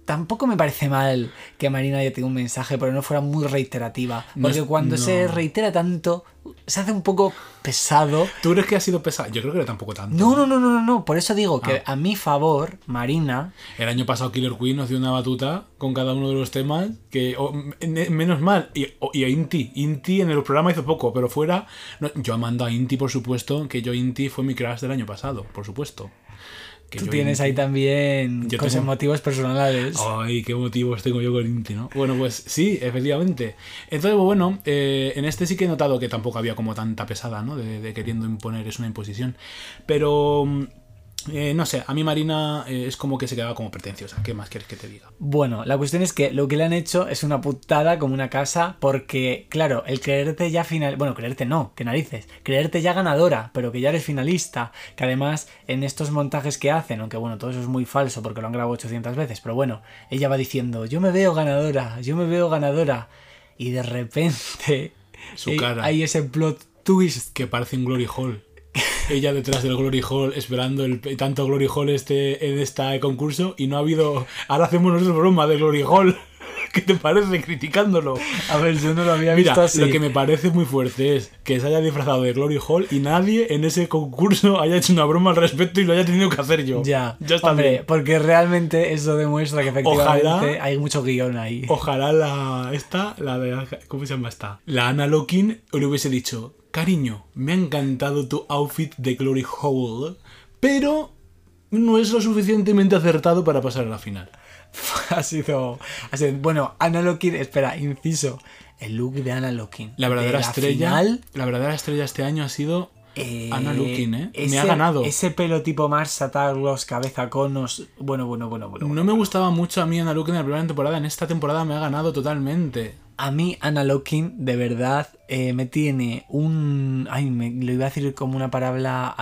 C: tampoco me parece mal que Marina haya tenido un mensaje, pero no fuera muy reiterativa.
B: No
C: Porque cuando se
B: no.
C: reitera tanto, se hace un poco pesado.
B: ¿Tú crees que ha sido pesado? Yo creo que tampoco tanto.
C: No, no, no, no, no, no. Por eso digo que
B: Ah.
C: a mi favor, Marina,
B: El año pasado Killer Queen nos dio una batuta con cada uno de los temas que menos mal y, a Inti Inti en el programa hizo poco pero fuera no, yo amando a Inti por supuesto que yo Inti fue mi crush del año pasado por supuesto Que
C: tú
B: yo
C: tienes
B: Inti-
C: ahí también
B: Yo
C: cosas
B: tengo-
C: motivos personales.
B: Ay, qué motivos tengo yo con Inti, ¿no? Bueno, pues sí, efectivamente. Entonces, pues, bueno, eh, en este sí que he notado que tampoco había como tanta pesada, ¿no? De, de queriendo imponer, es una imposición. Pero, mm, eh, no sé, a mí Marina eh, es como que se quedaba como pretenciosa. ¿Qué más quieres que te diga?
C: Bueno, la cuestión es que lo que le han hecho es una putada como una casa, porque, claro, el creerte ya final. Bueno, creerte no, que narices. Creerte ya ganadora, pero que ya eres finalista. Que además, en estos montajes que hacen, aunque bueno, todo eso es muy falso porque lo han grabado 800 veces, pero bueno, ella va diciendo: Yo me veo ganadora, yo me veo ganadora. Y de repente.
B: Su cara.
C: Hay ese plot twist.
B: Que parece un Glory Hall. Ella detrás del Glory Hall esperando el tanto Glory Hall este, en este concurso y no ha habido... Ahora hacemos nosotros broma de Glory Hall. ¿Qué te parece criticándolo?
C: A ver, yo no lo había
B: Mira,
C: visto así.
B: lo que me parece muy fuerte es que se haya disfrazado de Glory Hall y nadie en ese concurso haya hecho una broma al respecto y lo haya tenido que hacer yo.
C: Ya,
B: ya está
C: hombre,
B: bien.
C: porque realmente eso demuestra que efectivamente
B: Ojalá-
C: hay mucho guion ahí.
B: Ojalá la esta, la de ¿cómo se llama esta? La Ana Lokin le hubiese dicho, cariño, me ha encantado tu outfit de Glory Hole, pero no es lo suficientemente acertado para pasar a la final.
C: ha sido, ha sido- Bueno, Ana Lokin, espera, inciso. El look de Ana Lokin.
B: La verdadera
C: de
B: estrella,
C: final,
B: la verdadera estrella este año ha sido
C: eh,
B: Ana Lokin, ¿eh? Me
C: ese-
B: ha ganado.
C: Ese pelo tipo Mars Ataglos, cabeza conos. Bueno, bueno, bueno, bueno.
B: No me gustaba mucho a mí Ana Lokin en la primera temporada, en esta temporada me ha ganado totalmente.
C: A mí, Ana Lokin, de verdad, eh, me tiene un. Ay, me, lo iba a decir como una palabra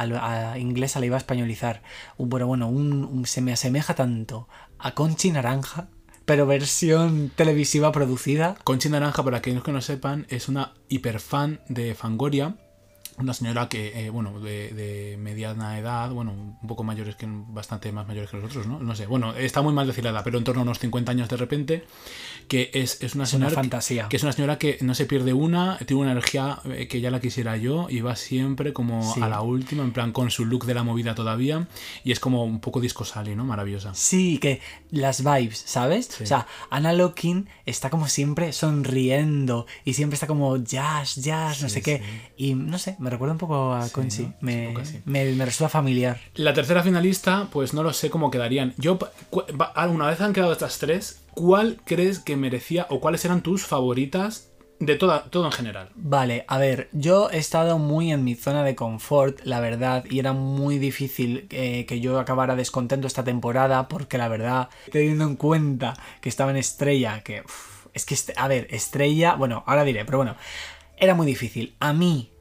C: inglesa, la iba a españolizar. Bueno, bueno, un, un- se me asemeja tanto a Conchi Naranja, pero versión televisiva producida.
B: Conchi Naranja, para aquellos que no sepan, es una hiperfan de Fangoria. Una señora que, eh, bueno, de, de mediana edad, bueno, un poco mayores que bastante más mayores que nosotros, ¿no? No sé, bueno, está muy mal decir la edad, pero en torno a unos 50 años de repente, que es, es una
C: una
B: señora. que-
C: fantasía.
B: Que, es una señora que no se pierde una, tiene una energía eh, que ya la quisiera yo y va siempre como
C: Sí.
B: a la última, en plan con su look de la movida todavía, y es como un poco disco sally, ¿no? Maravillosa.
C: Sí, que las vibes, ¿sabes? O sea, Ana Lokin está como siempre sonriendo y siempre está como jazz, jazz, no sé qué. Y no sé, Me recuerda un poco a.
B: ¿no?
C: Me, me, me resulta familiar.
B: La tercera finalista, pues no lo sé cómo quedarían. Yo, va- ah, una vez han quedado estas tres, ¿cuál crees que merecía o cuáles eran tus favoritas de toda, todo en general?
C: Vale, a ver, yo he estado muy en mi zona de confort, la verdad, y era muy difícil eh, que yo acabara descontento esta temporada, porque la verdad, teniendo en cuenta que estaba en Estrella, que uf, es que, a ver, Estrella, bueno, ahora diré, pero bueno, era muy difícil. A mí,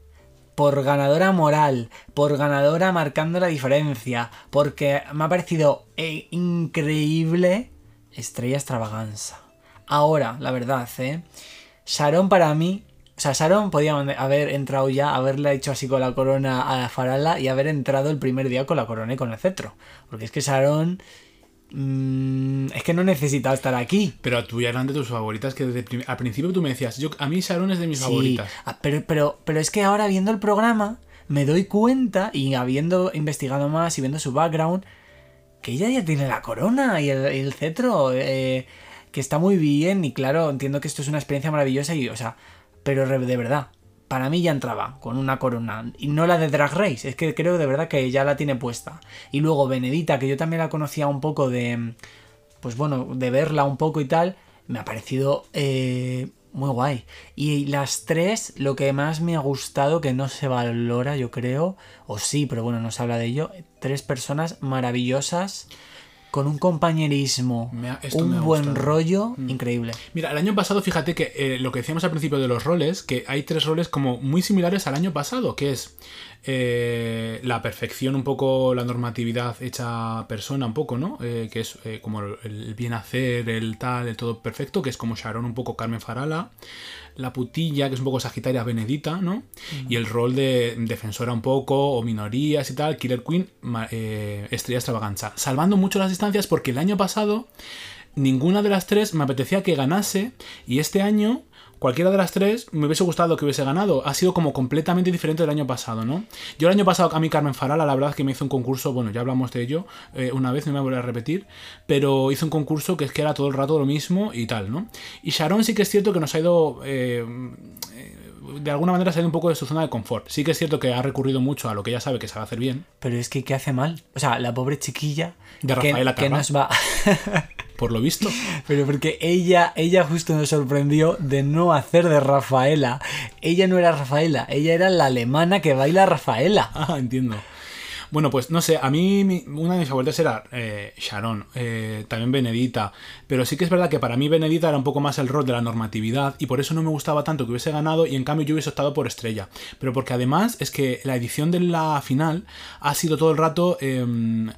C: por ganadora moral, por ganadora marcando la diferencia, porque me ha parecido eh, increíble Estrella Extravaganza. Ahora, la verdad, ¿eh? Sharon para mí, o sea, Sharon podía haber entrado ya, haberle hecho así con la corona a Farala y haber entrado el primer día con la corona y con el cetro. Porque es que Sharon... mm, es que no necesitaba estar aquí.
B: Pero tú ya eran de tus favoritas que desde al principio tú me decías, yo, a mí Sharon es de mis
C: Sí,
B: favoritas.
C: ah, pero, pero, pero es que ahora viendo el programa me doy cuenta y habiendo investigado más y viendo su background que ella ya tiene la corona y el, el cetro eh, que está muy bien y claro entiendo que esto es una experiencia maravillosa y o sea pero de verdad para mí ya entraba con una corona y no la de Drag Race es que creo de verdad que ya la tiene puesta y luego Benedita que yo también la conocía un poco de pues bueno, de verla un poco y tal, me ha parecido eh, muy guay. Y las tres, lo que más me ha gustado, que no se valora, yo creo, o sí, pero bueno, no se habla de ello, tres personas maravillosas, con un compañerismo,
B: ha-
C: un buen
B: gustado. Mm.
C: rollo, increíble.
B: Mira, el año pasado, fíjate que eh, lo que decíamos al principio de los roles, que hay tres roles como muy similares al año pasado, que es eh, la perfección, un poco la normatividad hecha persona, un poco, ¿no? Eh, que es eh, como el, el bien hacer, el tal, el todo perfecto, que es como Sharon, un poco Carmen Farala. La putilla, que es un poco Sagitaria Benedita, ¿no? Y el rol de defensora un poco, o minorías y tal, Killer Queen, eh, Estrella Extravaganza. Salvando mucho las distancias porque el año pasado ninguna de las tres me apetecía que ganase y este año cualquiera de las tres me hubiese gustado que hubiese ganado. Ha sido como completamente diferente del año pasado, ¿no? Yo el año pasado a mí Carmen Farala, la verdad es que me hizo un concurso, bueno, ya hablamos de ello eh, una vez, no me voy a repetir, pero hizo un concurso que es que era todo el rato lo mismo y tal, ¿no? Y Sharon sí que es cierto que nos ha ido... eh, de alguna manera se ha ido un poco de su zona de confort. Sí que es cierto que ha recurrido mucho a lo que ella sabe que sabe hacer bien,
C: Pero es que, ¿qué hace mal? O sea, la pobre chiquilla...
B: De
C: que-
B: Rafaela
C: que
B: Carrà.
C: nos va...
B: por lo visto.
C: Pero porque ella, ella justo nos sorprendió de no hacer de Rafaela. Ella no era Rafaela, ella era la alemana que baila Rafaela.
B: Ah, entiendo. Bueno, pues no sé, a mí una de mis favoritas era eh, Sharon, eh, también Benedita, pero sí que es verdad que para mí Benedita era un poco más el rol de la normatividad y por eso no me gustaba tanto que hubiese ganado y en cambio yo hubiese optado por Estrella. Pero porque además es que la edición de la final ha sido todo el rato... em,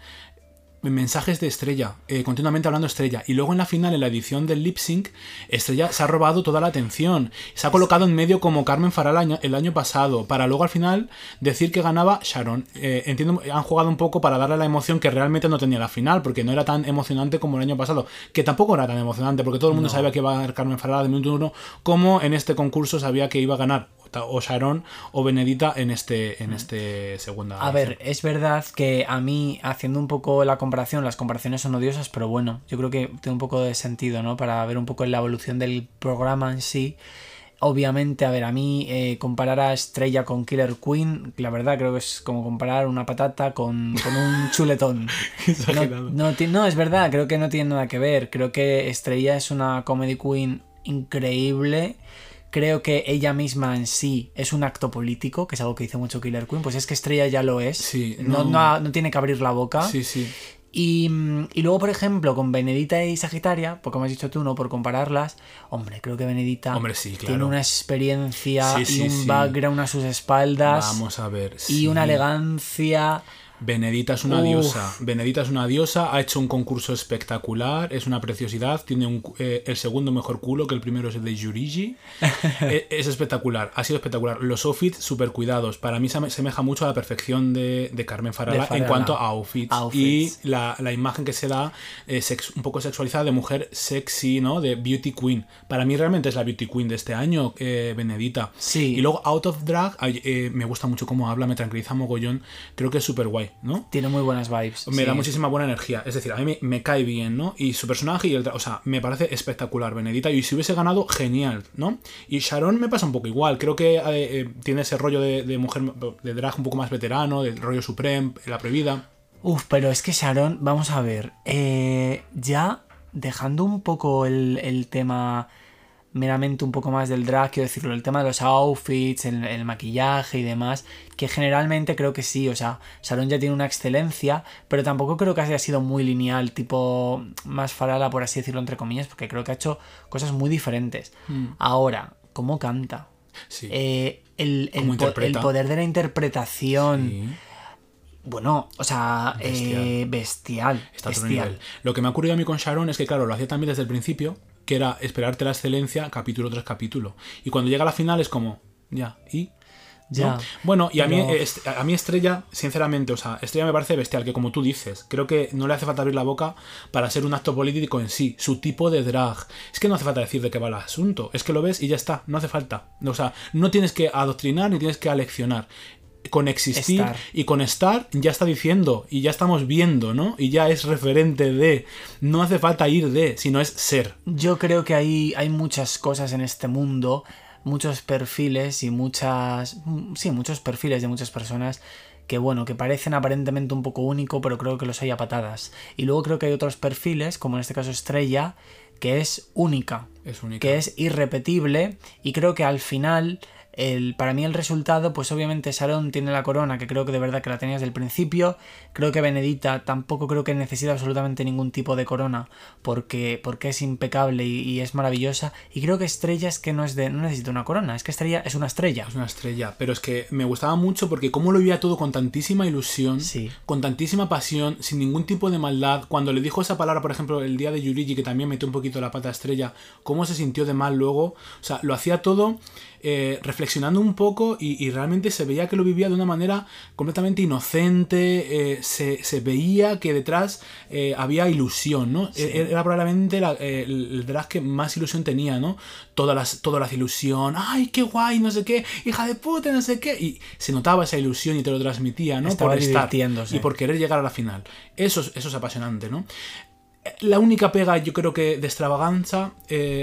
B: mensajes de Estrella, eh, continuamente hablando Estrella. Y luego en la final, en la edición del lip sync, Estrella se ha robado toda la atención. Se ha colocado en medio como Carmen Farala el año, pasado, para luego al final decir que ganaba Sharon. Eh, entiendo, han jugado un poco para darle la emoción que realmente no tenía la final, porque no era tan emocionante como el año pasado. Que tampoco era tan emocionante, porque todo el mundo sabía que iba a ganar Carmen Farala de minuto uno, como en este concurso sabía que iba a ganar o Sharon o Benedita en este, en este segunda.
C: A ver, es verdad que a mí, haciendo un poco la comparación, las comparaciones son odiosas, pero bueno, yo creo que tiene un poco de sentido, ¿no? Para ver un poco la evolución del programa en sí. Obviamente, a ver, a mí eh, comparar a Estrella con Killer Queen, la verdad creo que es como comparar una patata con, con un chuletón. No, no, no, es verdad, creo que no tiene nada que ver. Creo que Estrella es una comedy queen increíble. Creo que ella misma en sí es un acto político, que es algo que dice mucho Killer Queen. Pues es que Estrella ya lo es.
B: Sí,
C: no,
B: no-
C: no tiene que abrir la boca.
B: Sí, sí.
C: Y, y luego, por ejemplo, con Benedita y Sagitaria, porque me has dicho tú, ¿no? Por compararlas, hombre, creo que Benedita
B: Hombre, sí,
C: tiene una experiencia
B: Sí,
C: y un background a sus espaldas
B: Vamos a ver.
C: y una elegancia.
B: Benedita es una
C: Uf.
B: diosa. Benedita es una diosa, ha hecho un concurso espectacular, es una preciosidad, tiene un eh, el segundo mejor culo, que el primero es el de Yurigi. Eh, es espectacular, ha sido espectacular. Los outfits súper cuidados. Para mí se semeja mucho a la perfección de, de Carmen Farala,
C: De Farala.
B: en cuanto a outfits.
C: Outfits.
B: Y la, la imagen que se da eh, sex- un poco sexualizada de mujer sexy, ¿no? De beauty queen. Para mí realmente es la beauty queen de este año, eh, Benedita.
C: Sí.
B: Y luego Out of Drag, eh, me gusta mucho cómo habla, me tranquiliza mogollón. Creo que es súper guay. Guay, ¿no?
C: Tiene muy buenas vibes.
B: Me
C: sí.
B: da muchísima buena energía. Es decir, a mí me, me cae bien, ¿no? Y su personaje y el... O sea, me parece espectacular, Benedita. Y si hubiese ganado, genial, ¿no? Y Sharon me pasa un poco igual. Creo que eh, eh, tiene ese rollo de, de mujer, de drag un poco más veterano, del rollo Supreme, la previda.
C: Uf, pero es que Sharon, vamos a ver, eh, ya dejando un poco el, el tema meramente un poco más del drag, quiero decirlo, el tema de los outfits, el, el maquillaje y demás, que generalmente creo que sí, o sea, Sharon ya tiene una excelencia, pero tampoco creo que haya sido muy lineal, tipo más farala, por así decirlo, entre comillas, porque creo que ha hecho cosas muy diferentes. Ahora, ¿cómo canta?
B: Sí.
C: Eh, el, el po- poder de la interpretación.
B: Sí.
C: Bueno, o sea,
B: Bestial.
C: eh, bestial.
B: Está a otro
C: bestial.
B: nivel. Lo que me ha ocurrido a mí con Sharon es que, claro, lo hacía también desde el principio, que era esperarte la excelencia capítulo tras capítulo. Y cuando llega a la final es como, ya, ¿y?
C: Ya.
B: ¿no? Bueno, y a, mí,
C: Pero-
B: a mí Estrella, sinceramente, o sea, Estrella me parece bestial, que como tú dices, creo que no le hace falta abrir la boca para ser un acto político en sí, su tipo de drag. Es que no hace falta decir de qué va el asunto, es que lo ves y ya está, no hace falta. O sea, no tienes que adoctrinar ni tienes que aleccionar. Con existir
C: Estar.
B: y con estar ya está diciendo y ya estamos viendo, ¿no? Y ya es referente de. No hace falta ir de, sino es ser.
C: Yo creo que hay, hay muchas cosas en este mundo, muchos perfiles y muchas. Sí, muchos perfiles de muchas personas que, bueno, que parecen aparentemente un poco único, pero creo que los hay a patadas. Y luego creo que hay otros perfiles, como en este caso Estrella, que es única.
B: Es única.
C: que es irrepetible y creo que al final el, para mí el resultado pues obviamente Sharon tiene la corona que creo que de verdad que la tenía desde el principio creo que Benedita tampoco creo que necesita absolutamente ningún tipo de corona porque, porque es impecable y, y es maravillosa y creo que Estrella es que no es de no necesita una corona es que Estrella es una estrella
B: Es una estrella, pero es que me gustaba mucho porque como lo vivía todo con tantísima ilusión,
C: Sí.
B: con tantísima pasión, sin ningún tipo de maldad. Cuando le dijo esa palabra, por ejemplo, el día de Yurigi, que también metió un poquito la pata a estrella, cómo se sintió de mal luego. O sea, lo hacía todo eh, reflexionando un poco y, y realmente se veía que lo vivía de una manera completamente inocente. eh, se, se veía que detrás eh, había ilusión, ¿no? E- Era probablemente la- el, drag que más ilusión tenía, ¿no? Todas las, todas las ilusión, ¡ay, qué guay! No sé qué, hija de puta, no sé qué. Y se notaba esa ilusión y te lo transmitía, ¿no?
C: Estaba
B: por estar y por querer llegar a la final. Eso es, eso es apasionante, ¿no? La única pega, yo creo que de extravaganza,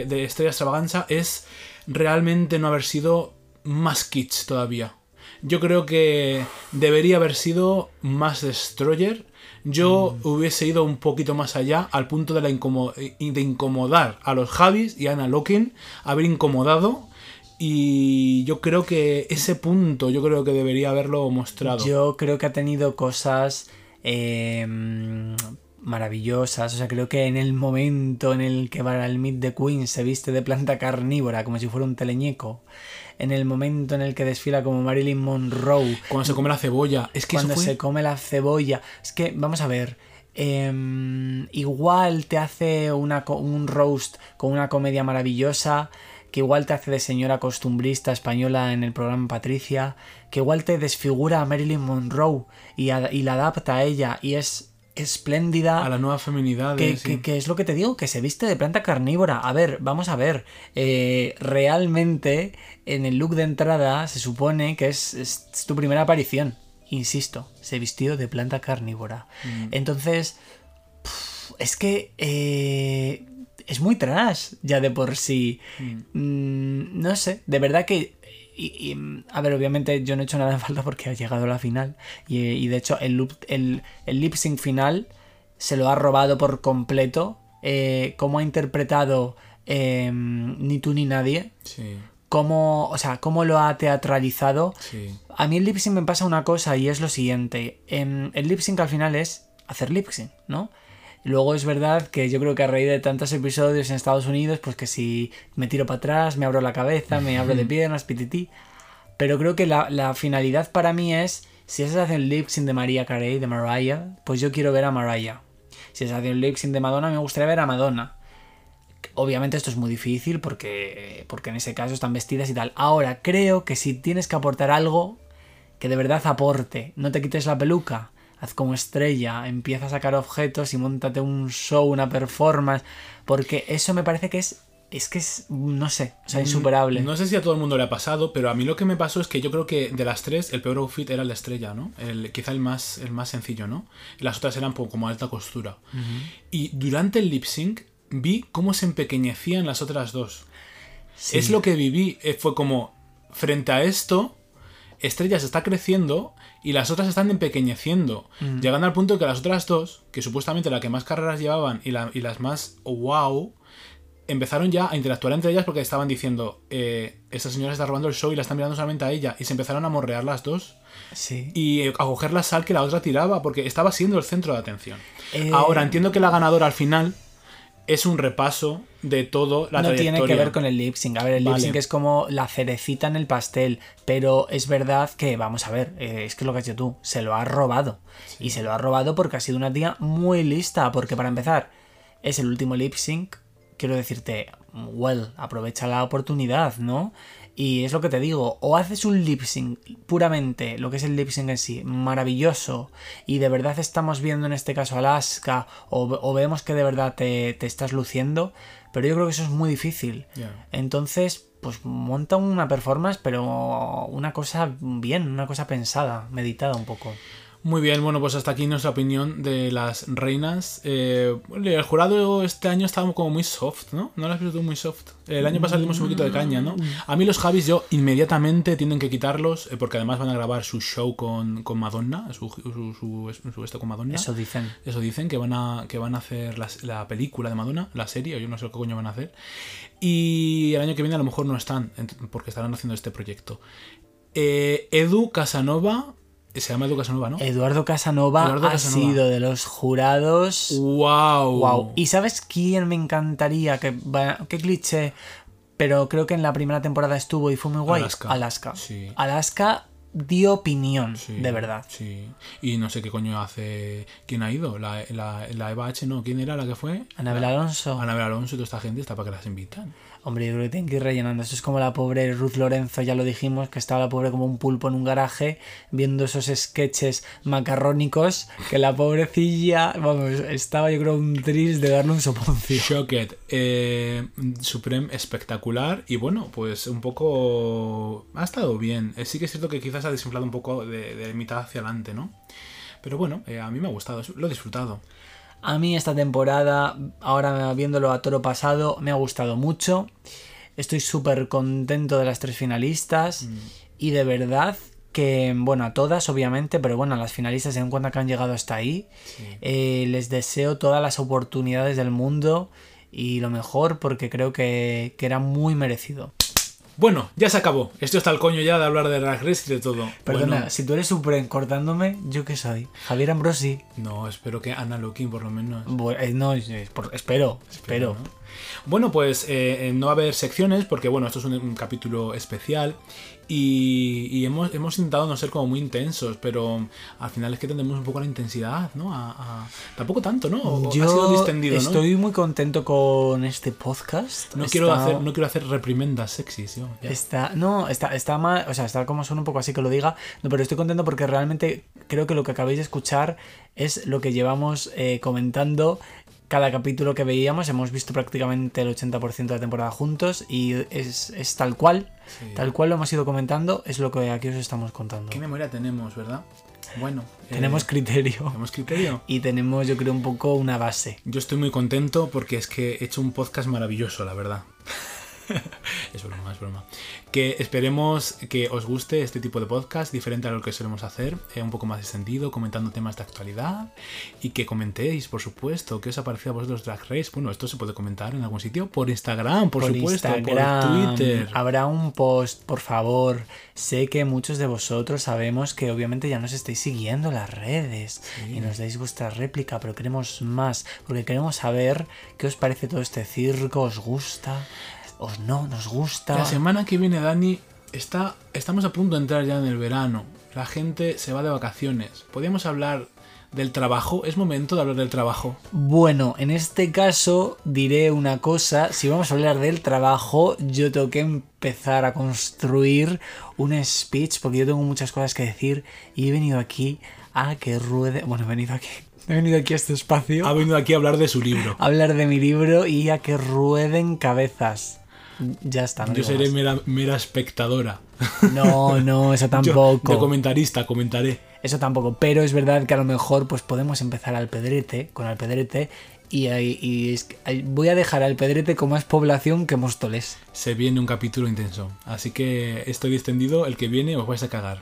B: de estrella extravaganza, es realmente no haber sido más kitsch todavía. Yo creo que debería haber sido más destroyer. Yo hubiese ido un poquito más allá, al punto de, la incomo- de incomodar a los Javis y a Anna Loken, haber incomodado. Y yo creo que ese punto, yo creo que debería haberlo mostrado.
C: Yo creo que ha tenido cosas eh, maravillosas. O sea, creo que en el momento en el que para el Meet the Queen se viste de planta carnívora como si fuera un teleñeco. En el momento en el que desfila como Marilyn Monroe.
B: Cuando se come la cebolla. Es que
C: cuando
B: eso fue...
C: se come la cebolla. Es que, vamos a ver. em, igual te hace una, un roast con una comedia maravillosa. Que igual te hace de señora costumbrista española en el programa Patricia. Que igual te desfigura a Marilyn Monroe y, a- y la adapta a ella. Y es espléndida.
B: a la nueva feminidad.
C: Que, que- que es lo que te digo, que se viste de planta carnívora. A ver, vamos a ver. eh, realmente, en el look de entrada, se supone que es, es tu primera aparición. Insisto, se vistió de planta carnívora. Entonces, pf, es que eh, es muy trash ya de por sí. Mm, no sé, de verdad que. Y- y, a ver, obviamente yo no he hecho nada en falta porque ha llegado a la final. Y, y de hecho, el, loop- el, el lip sync final se lo ha robado por completo. Eh, cómo ha interpretado eh, Ni tú ni nadie.
B: Sí,
C: Cómo, o sea, cómo lo ha teatralizado.
B: sí.
C: A mí el lip sync me pasa una cosa y es lo siguiente. Em, el lip sync al final es hacer lip sync, ¿no? Luego es verdad que yo creo que a raíz de tantos episodios en Estados Unidos, pues que si me tiro para atrás, me abro la cabeza, me abro de piernas, pitití. Pero creo que la, la finalidad para mí es, si se hace el lip sync de María Carey, de Mariah, pues yo quiero ver a Mariah. Si se hace el lip sync de Madonna, me gustaría ver a Madonna. Obviamente esto es muy difícil porque, porque en ese caso están vestidas y tal. Ahora, creo que si tienes que aportar algo que de verdad aporte, no te quites la peluca, haz como estrella, empieza a sacar objetos y montate un show, una performance, porque eso me parece que es es que es, no sé, o sea, insuperable.
B: No sé si a todo el mundo le ha pasado, pero a mí lo que me pasó es que yo creo que de las tres, el peor outfit era el de estrella, ¿no? El, quizá el más, el más sencillo, ¿no? Las otras eran como alta costura. Y durante el lip sync vi cómo se empequeñecían las otras dos.
C: Sí.
B: Es lo que viví. eh, Fue como, frente a esto, Estrella se está creciendo y las otras están empequeñeciendo. Llegando al punto que las otras dos, que supuestamente la que más carreras llevaban y, la- y las más wow, empezaron ya a interactuar entre ellas porque estaban diciendo, eh, esta señora está robando el show y la están mirando solamente a ella. Y se empezaron a morrear las dos
C: Sí.
B: y eh, a coger la sal que la otra tiraba porque estaba siendo el centro de atención.
C: Eh,
B: Ahora, entiendo que la ganadora al final es un repaso de todo la
C: no tiene que ver con el lip sync. A ver, el lip sync es como la cerecita en el pastel. Pero es verdad que, vamos a ver, eh, es que lo que has dicho tú, se lo ha robado. Y se lo ha robado porque ha sido una tía muy lista. Porque para empezar, es el último lip sync. Quiero decirte, well, aprovecha la oportunidad, ¿no? Y es lo que te digo, o haces un lip sync puramente, lo que es el lip sync en sí, maravilloso, y de verdad estamos viendo en este caso Alaska, o, o vemos que de verdad te, te estás luciendo, pero yo creo que eso es muy difícil. Entonces, pues monta una performance, pero una cosa bien, una cosa pensada, meditada un poco.
B: Muy bien, bueno, pues hasta aquí nuestra opinión de las reinas. Eh, el jurado este año estaba como muy soft, ¿no? No las visto muy soft. El año pasado dimos un poquito de caña, ¿no? A mí los Javis yo inmediatamente tienen que quitarlos eh, porque además van a grabar su show con, con Madonna, su, su, su- su esto con Madonna.
C: Eso dicen.
B: Eso dicen, que van a, que van a hacer la, película de Madonna, la serie, yo no sé qué coño van a hacer. Y el año que viene a lo mejor no están, porque estarán haciendo este proyecto. Eh, Edu Casanova, se llama Edu Casanova, ¿no?
C: Eduardo Casanova
B: Eduardo
C: ha
B: Casanova.
C: sido de los jurados.
B: ¡Wow!
C: Wow. ¿Y sabes quién me encantaría? Que qué cliché. Pero creo que en la primera temporada estuvo y fue muy guay.
B: Alaska.
C: Alaska.
B: Sí.
C: Alaska dio opinión,
B: Sí,
C: de verdad.
B: Sí. Y no sé qué coño hace. ¿Quién ha ido? La, la, la Eva H, no. ¿Quién era la que fue?
C: Anabel Alonso.
B: Anabel Alonso y toda esta gente está para que las invitan.
C: Hombre, yo creo que tienen que ir rellenando. Esto es como la pobre Ruth Lorenzo, ya lo dijimos, que estaba la pobre como un pulpo en un garaje viendo esos sketches macarrónicos que la pobrecilla, vamos, estaba yo creo un tris de darle un soponcio.
B: Shocked. Eh, Supreme espectacular. Y bueno, pues un poco. Ha estado bien. Eh, sí que es cierto que quizás ha desinflado un poco de, mitad hacia adelante, ¿no? Pero bueno, eh, a mí me ha gustado. Lo he disfrutado.
C: A mí esta temporada, ahora viéndolo a toro pasado, me ha gustado mucho. Estoy súper contento de las tres finalistas. Y de verdad que, bueno, a todas obviamente, pero bueno, a las finalistas se dan cuenta que han llegado hasta ahí. Eh, les deseo todas las oportunidades del mundo y lo mejor porque creo que, que era muy merecido.
B: Bueno, ya se acabó. Esto está al coño ya de hablar de Drag Race y de todo.
C: Perdona,
B: Bueno,
C: si tú eres Supreme cortándome, ¿yo qué soy? Javier Ambrosi.
B: no, espero que Ana Looking por lo menos.
C: Eh, no, eh, por- espero, espero.
B: ¿no? Bueno, pues eh, eh, no va a haber secciones porque, bueno, esto es un, un capítulo especial y, y hemos, hemos intentado no ser como muy intensos, pero al final es que tendemos un poco la intensidad, ¿no? A, a- tampoco tanto, ¿no? O- ha sido
C: Yo
B: distendido, ¿no?
C: estoy muy contento con este podcast.
B: No quiero, hacer, no quiero hacer reprimendas sexys, yo. ya.
C: Está, no, está, está mal, o sea, está como son un poco así que lo diga, no, pero estoy contento porque realmente creo que lo que acabáis de escuchar es lo que llevamos eh, comentando cada capítulo que veíamos, hemos visto prácticamente el 80% de la temporada juntos y es, es tal cual,
B: Sí.
C: tal cual lo hemos ido comentando, es lo que aquí os estamos contando.
B: ¿Qué memoria tenemos, verdad? Bueno. eh,
C: Tenemos criterio
B: ¿Tenemos criterio?
C: y tenemos yo creo un poco una base.
B: Yo estoy muy contento porque es que he hecho un podcast maravilloso, la verdad. es broma, es broma. Que esperemos que os guste este tipo de podcast, diferente a lo que solemos hacer, eh, un poco más extendido, comentando temas de actualidad. Y que comentéis, por supuesto, qué os ha parecido a vosotros Drag Race. Bueno, esto se puede comentar en algún sitio, por Instagram, por, supuesto,
C: Instagram,
B: por Twitter.
C: Habrá un post, por favor. Sé que muchos de vosotros sabemos que obviamente ya nos estáis siguiendo en las redes y nos dais vuestra réplica, pero queremos más, porque queremos saber qué os parece todo este circo, os gusta, os no, nos gusta.
B: La semana que viene, Dani, está, estamos a punto de entrar ya en el verano. La gente se va de vacaciones. ¿Podríamos hablar del trabajo? ¿Es momento de hablar del trabajo?
C: Bueno, en este caso diré una cosa, si vamos a hablar del trabajo, yo tengo que empezar a construir un speech porque yo tengo muchas cosas que decir y he venido aquí a que ruede, bueno, he venido aquí He venido aquí a este espacio
B: Ha venido aquí a hablar de su libro.
C: a hablar de mi libro y a que rueden cabezas. Ya está, no
B: Yo seré mera, mera espectadora.
C: No, no, eso
B: Yo,
C: tampoco.
B: de comentarista, comentaré.
C: Eso tampoco, pero es verdad que a lo mejor pues podemos empezar al pedrete, con Alpedrete, y, ahí- y voy a dejar al pedrete con más población que Móstoles.
B: Se viene un capítulo intenso. Así que estoy distendido. El que viene os vais a cagar.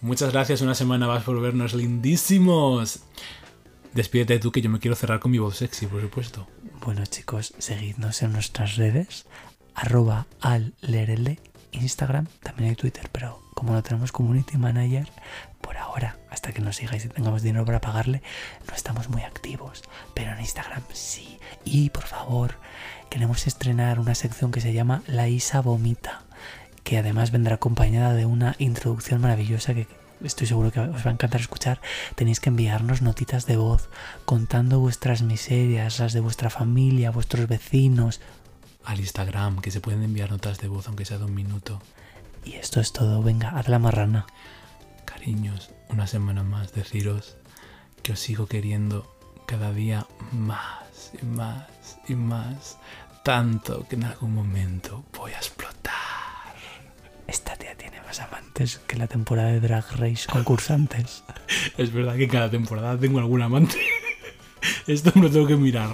B: Muchas gracias una semana más por vernos lindísimos. Despídete tú que yo me quiero cerrar con mi voz sexy, por supuesto.
C: Bueno chicos, seguidnos en nuestras redes, arroba allerele, Instagram, también hay Twitter, pero como no tenemos community manager, por ahora, hasta que nos sigáis y tengamos dinero para pagarle, no estamos muy activos, pero en Instagram sí. Y por favor, queremos estrenar una sección que se llama La Isa Vomita, que además vendrá acompañada de una introducción maravillosa que estoy seguro que os va a encantar escuchar. Tenéis que enviarnos notitas de voz contando vuestras miserias, las de vuestra familia, vuestros vecinos.
B: Al Instagram, que se pueden enviar notas de voz aunque sea de un minuto.
C: Y esto es todo, venga, haz la marrana.
B: Cariños, una semana más deciros que os sigo queriendo cada día más y más y más. Tanto que en algún momento voy a explotar.
C: Esta tía tiene más amantes que la temporada de Drag Race concursantes.
B: Es verdad que cada temporada tengo algún amante. Esto me lo tengo que mirar.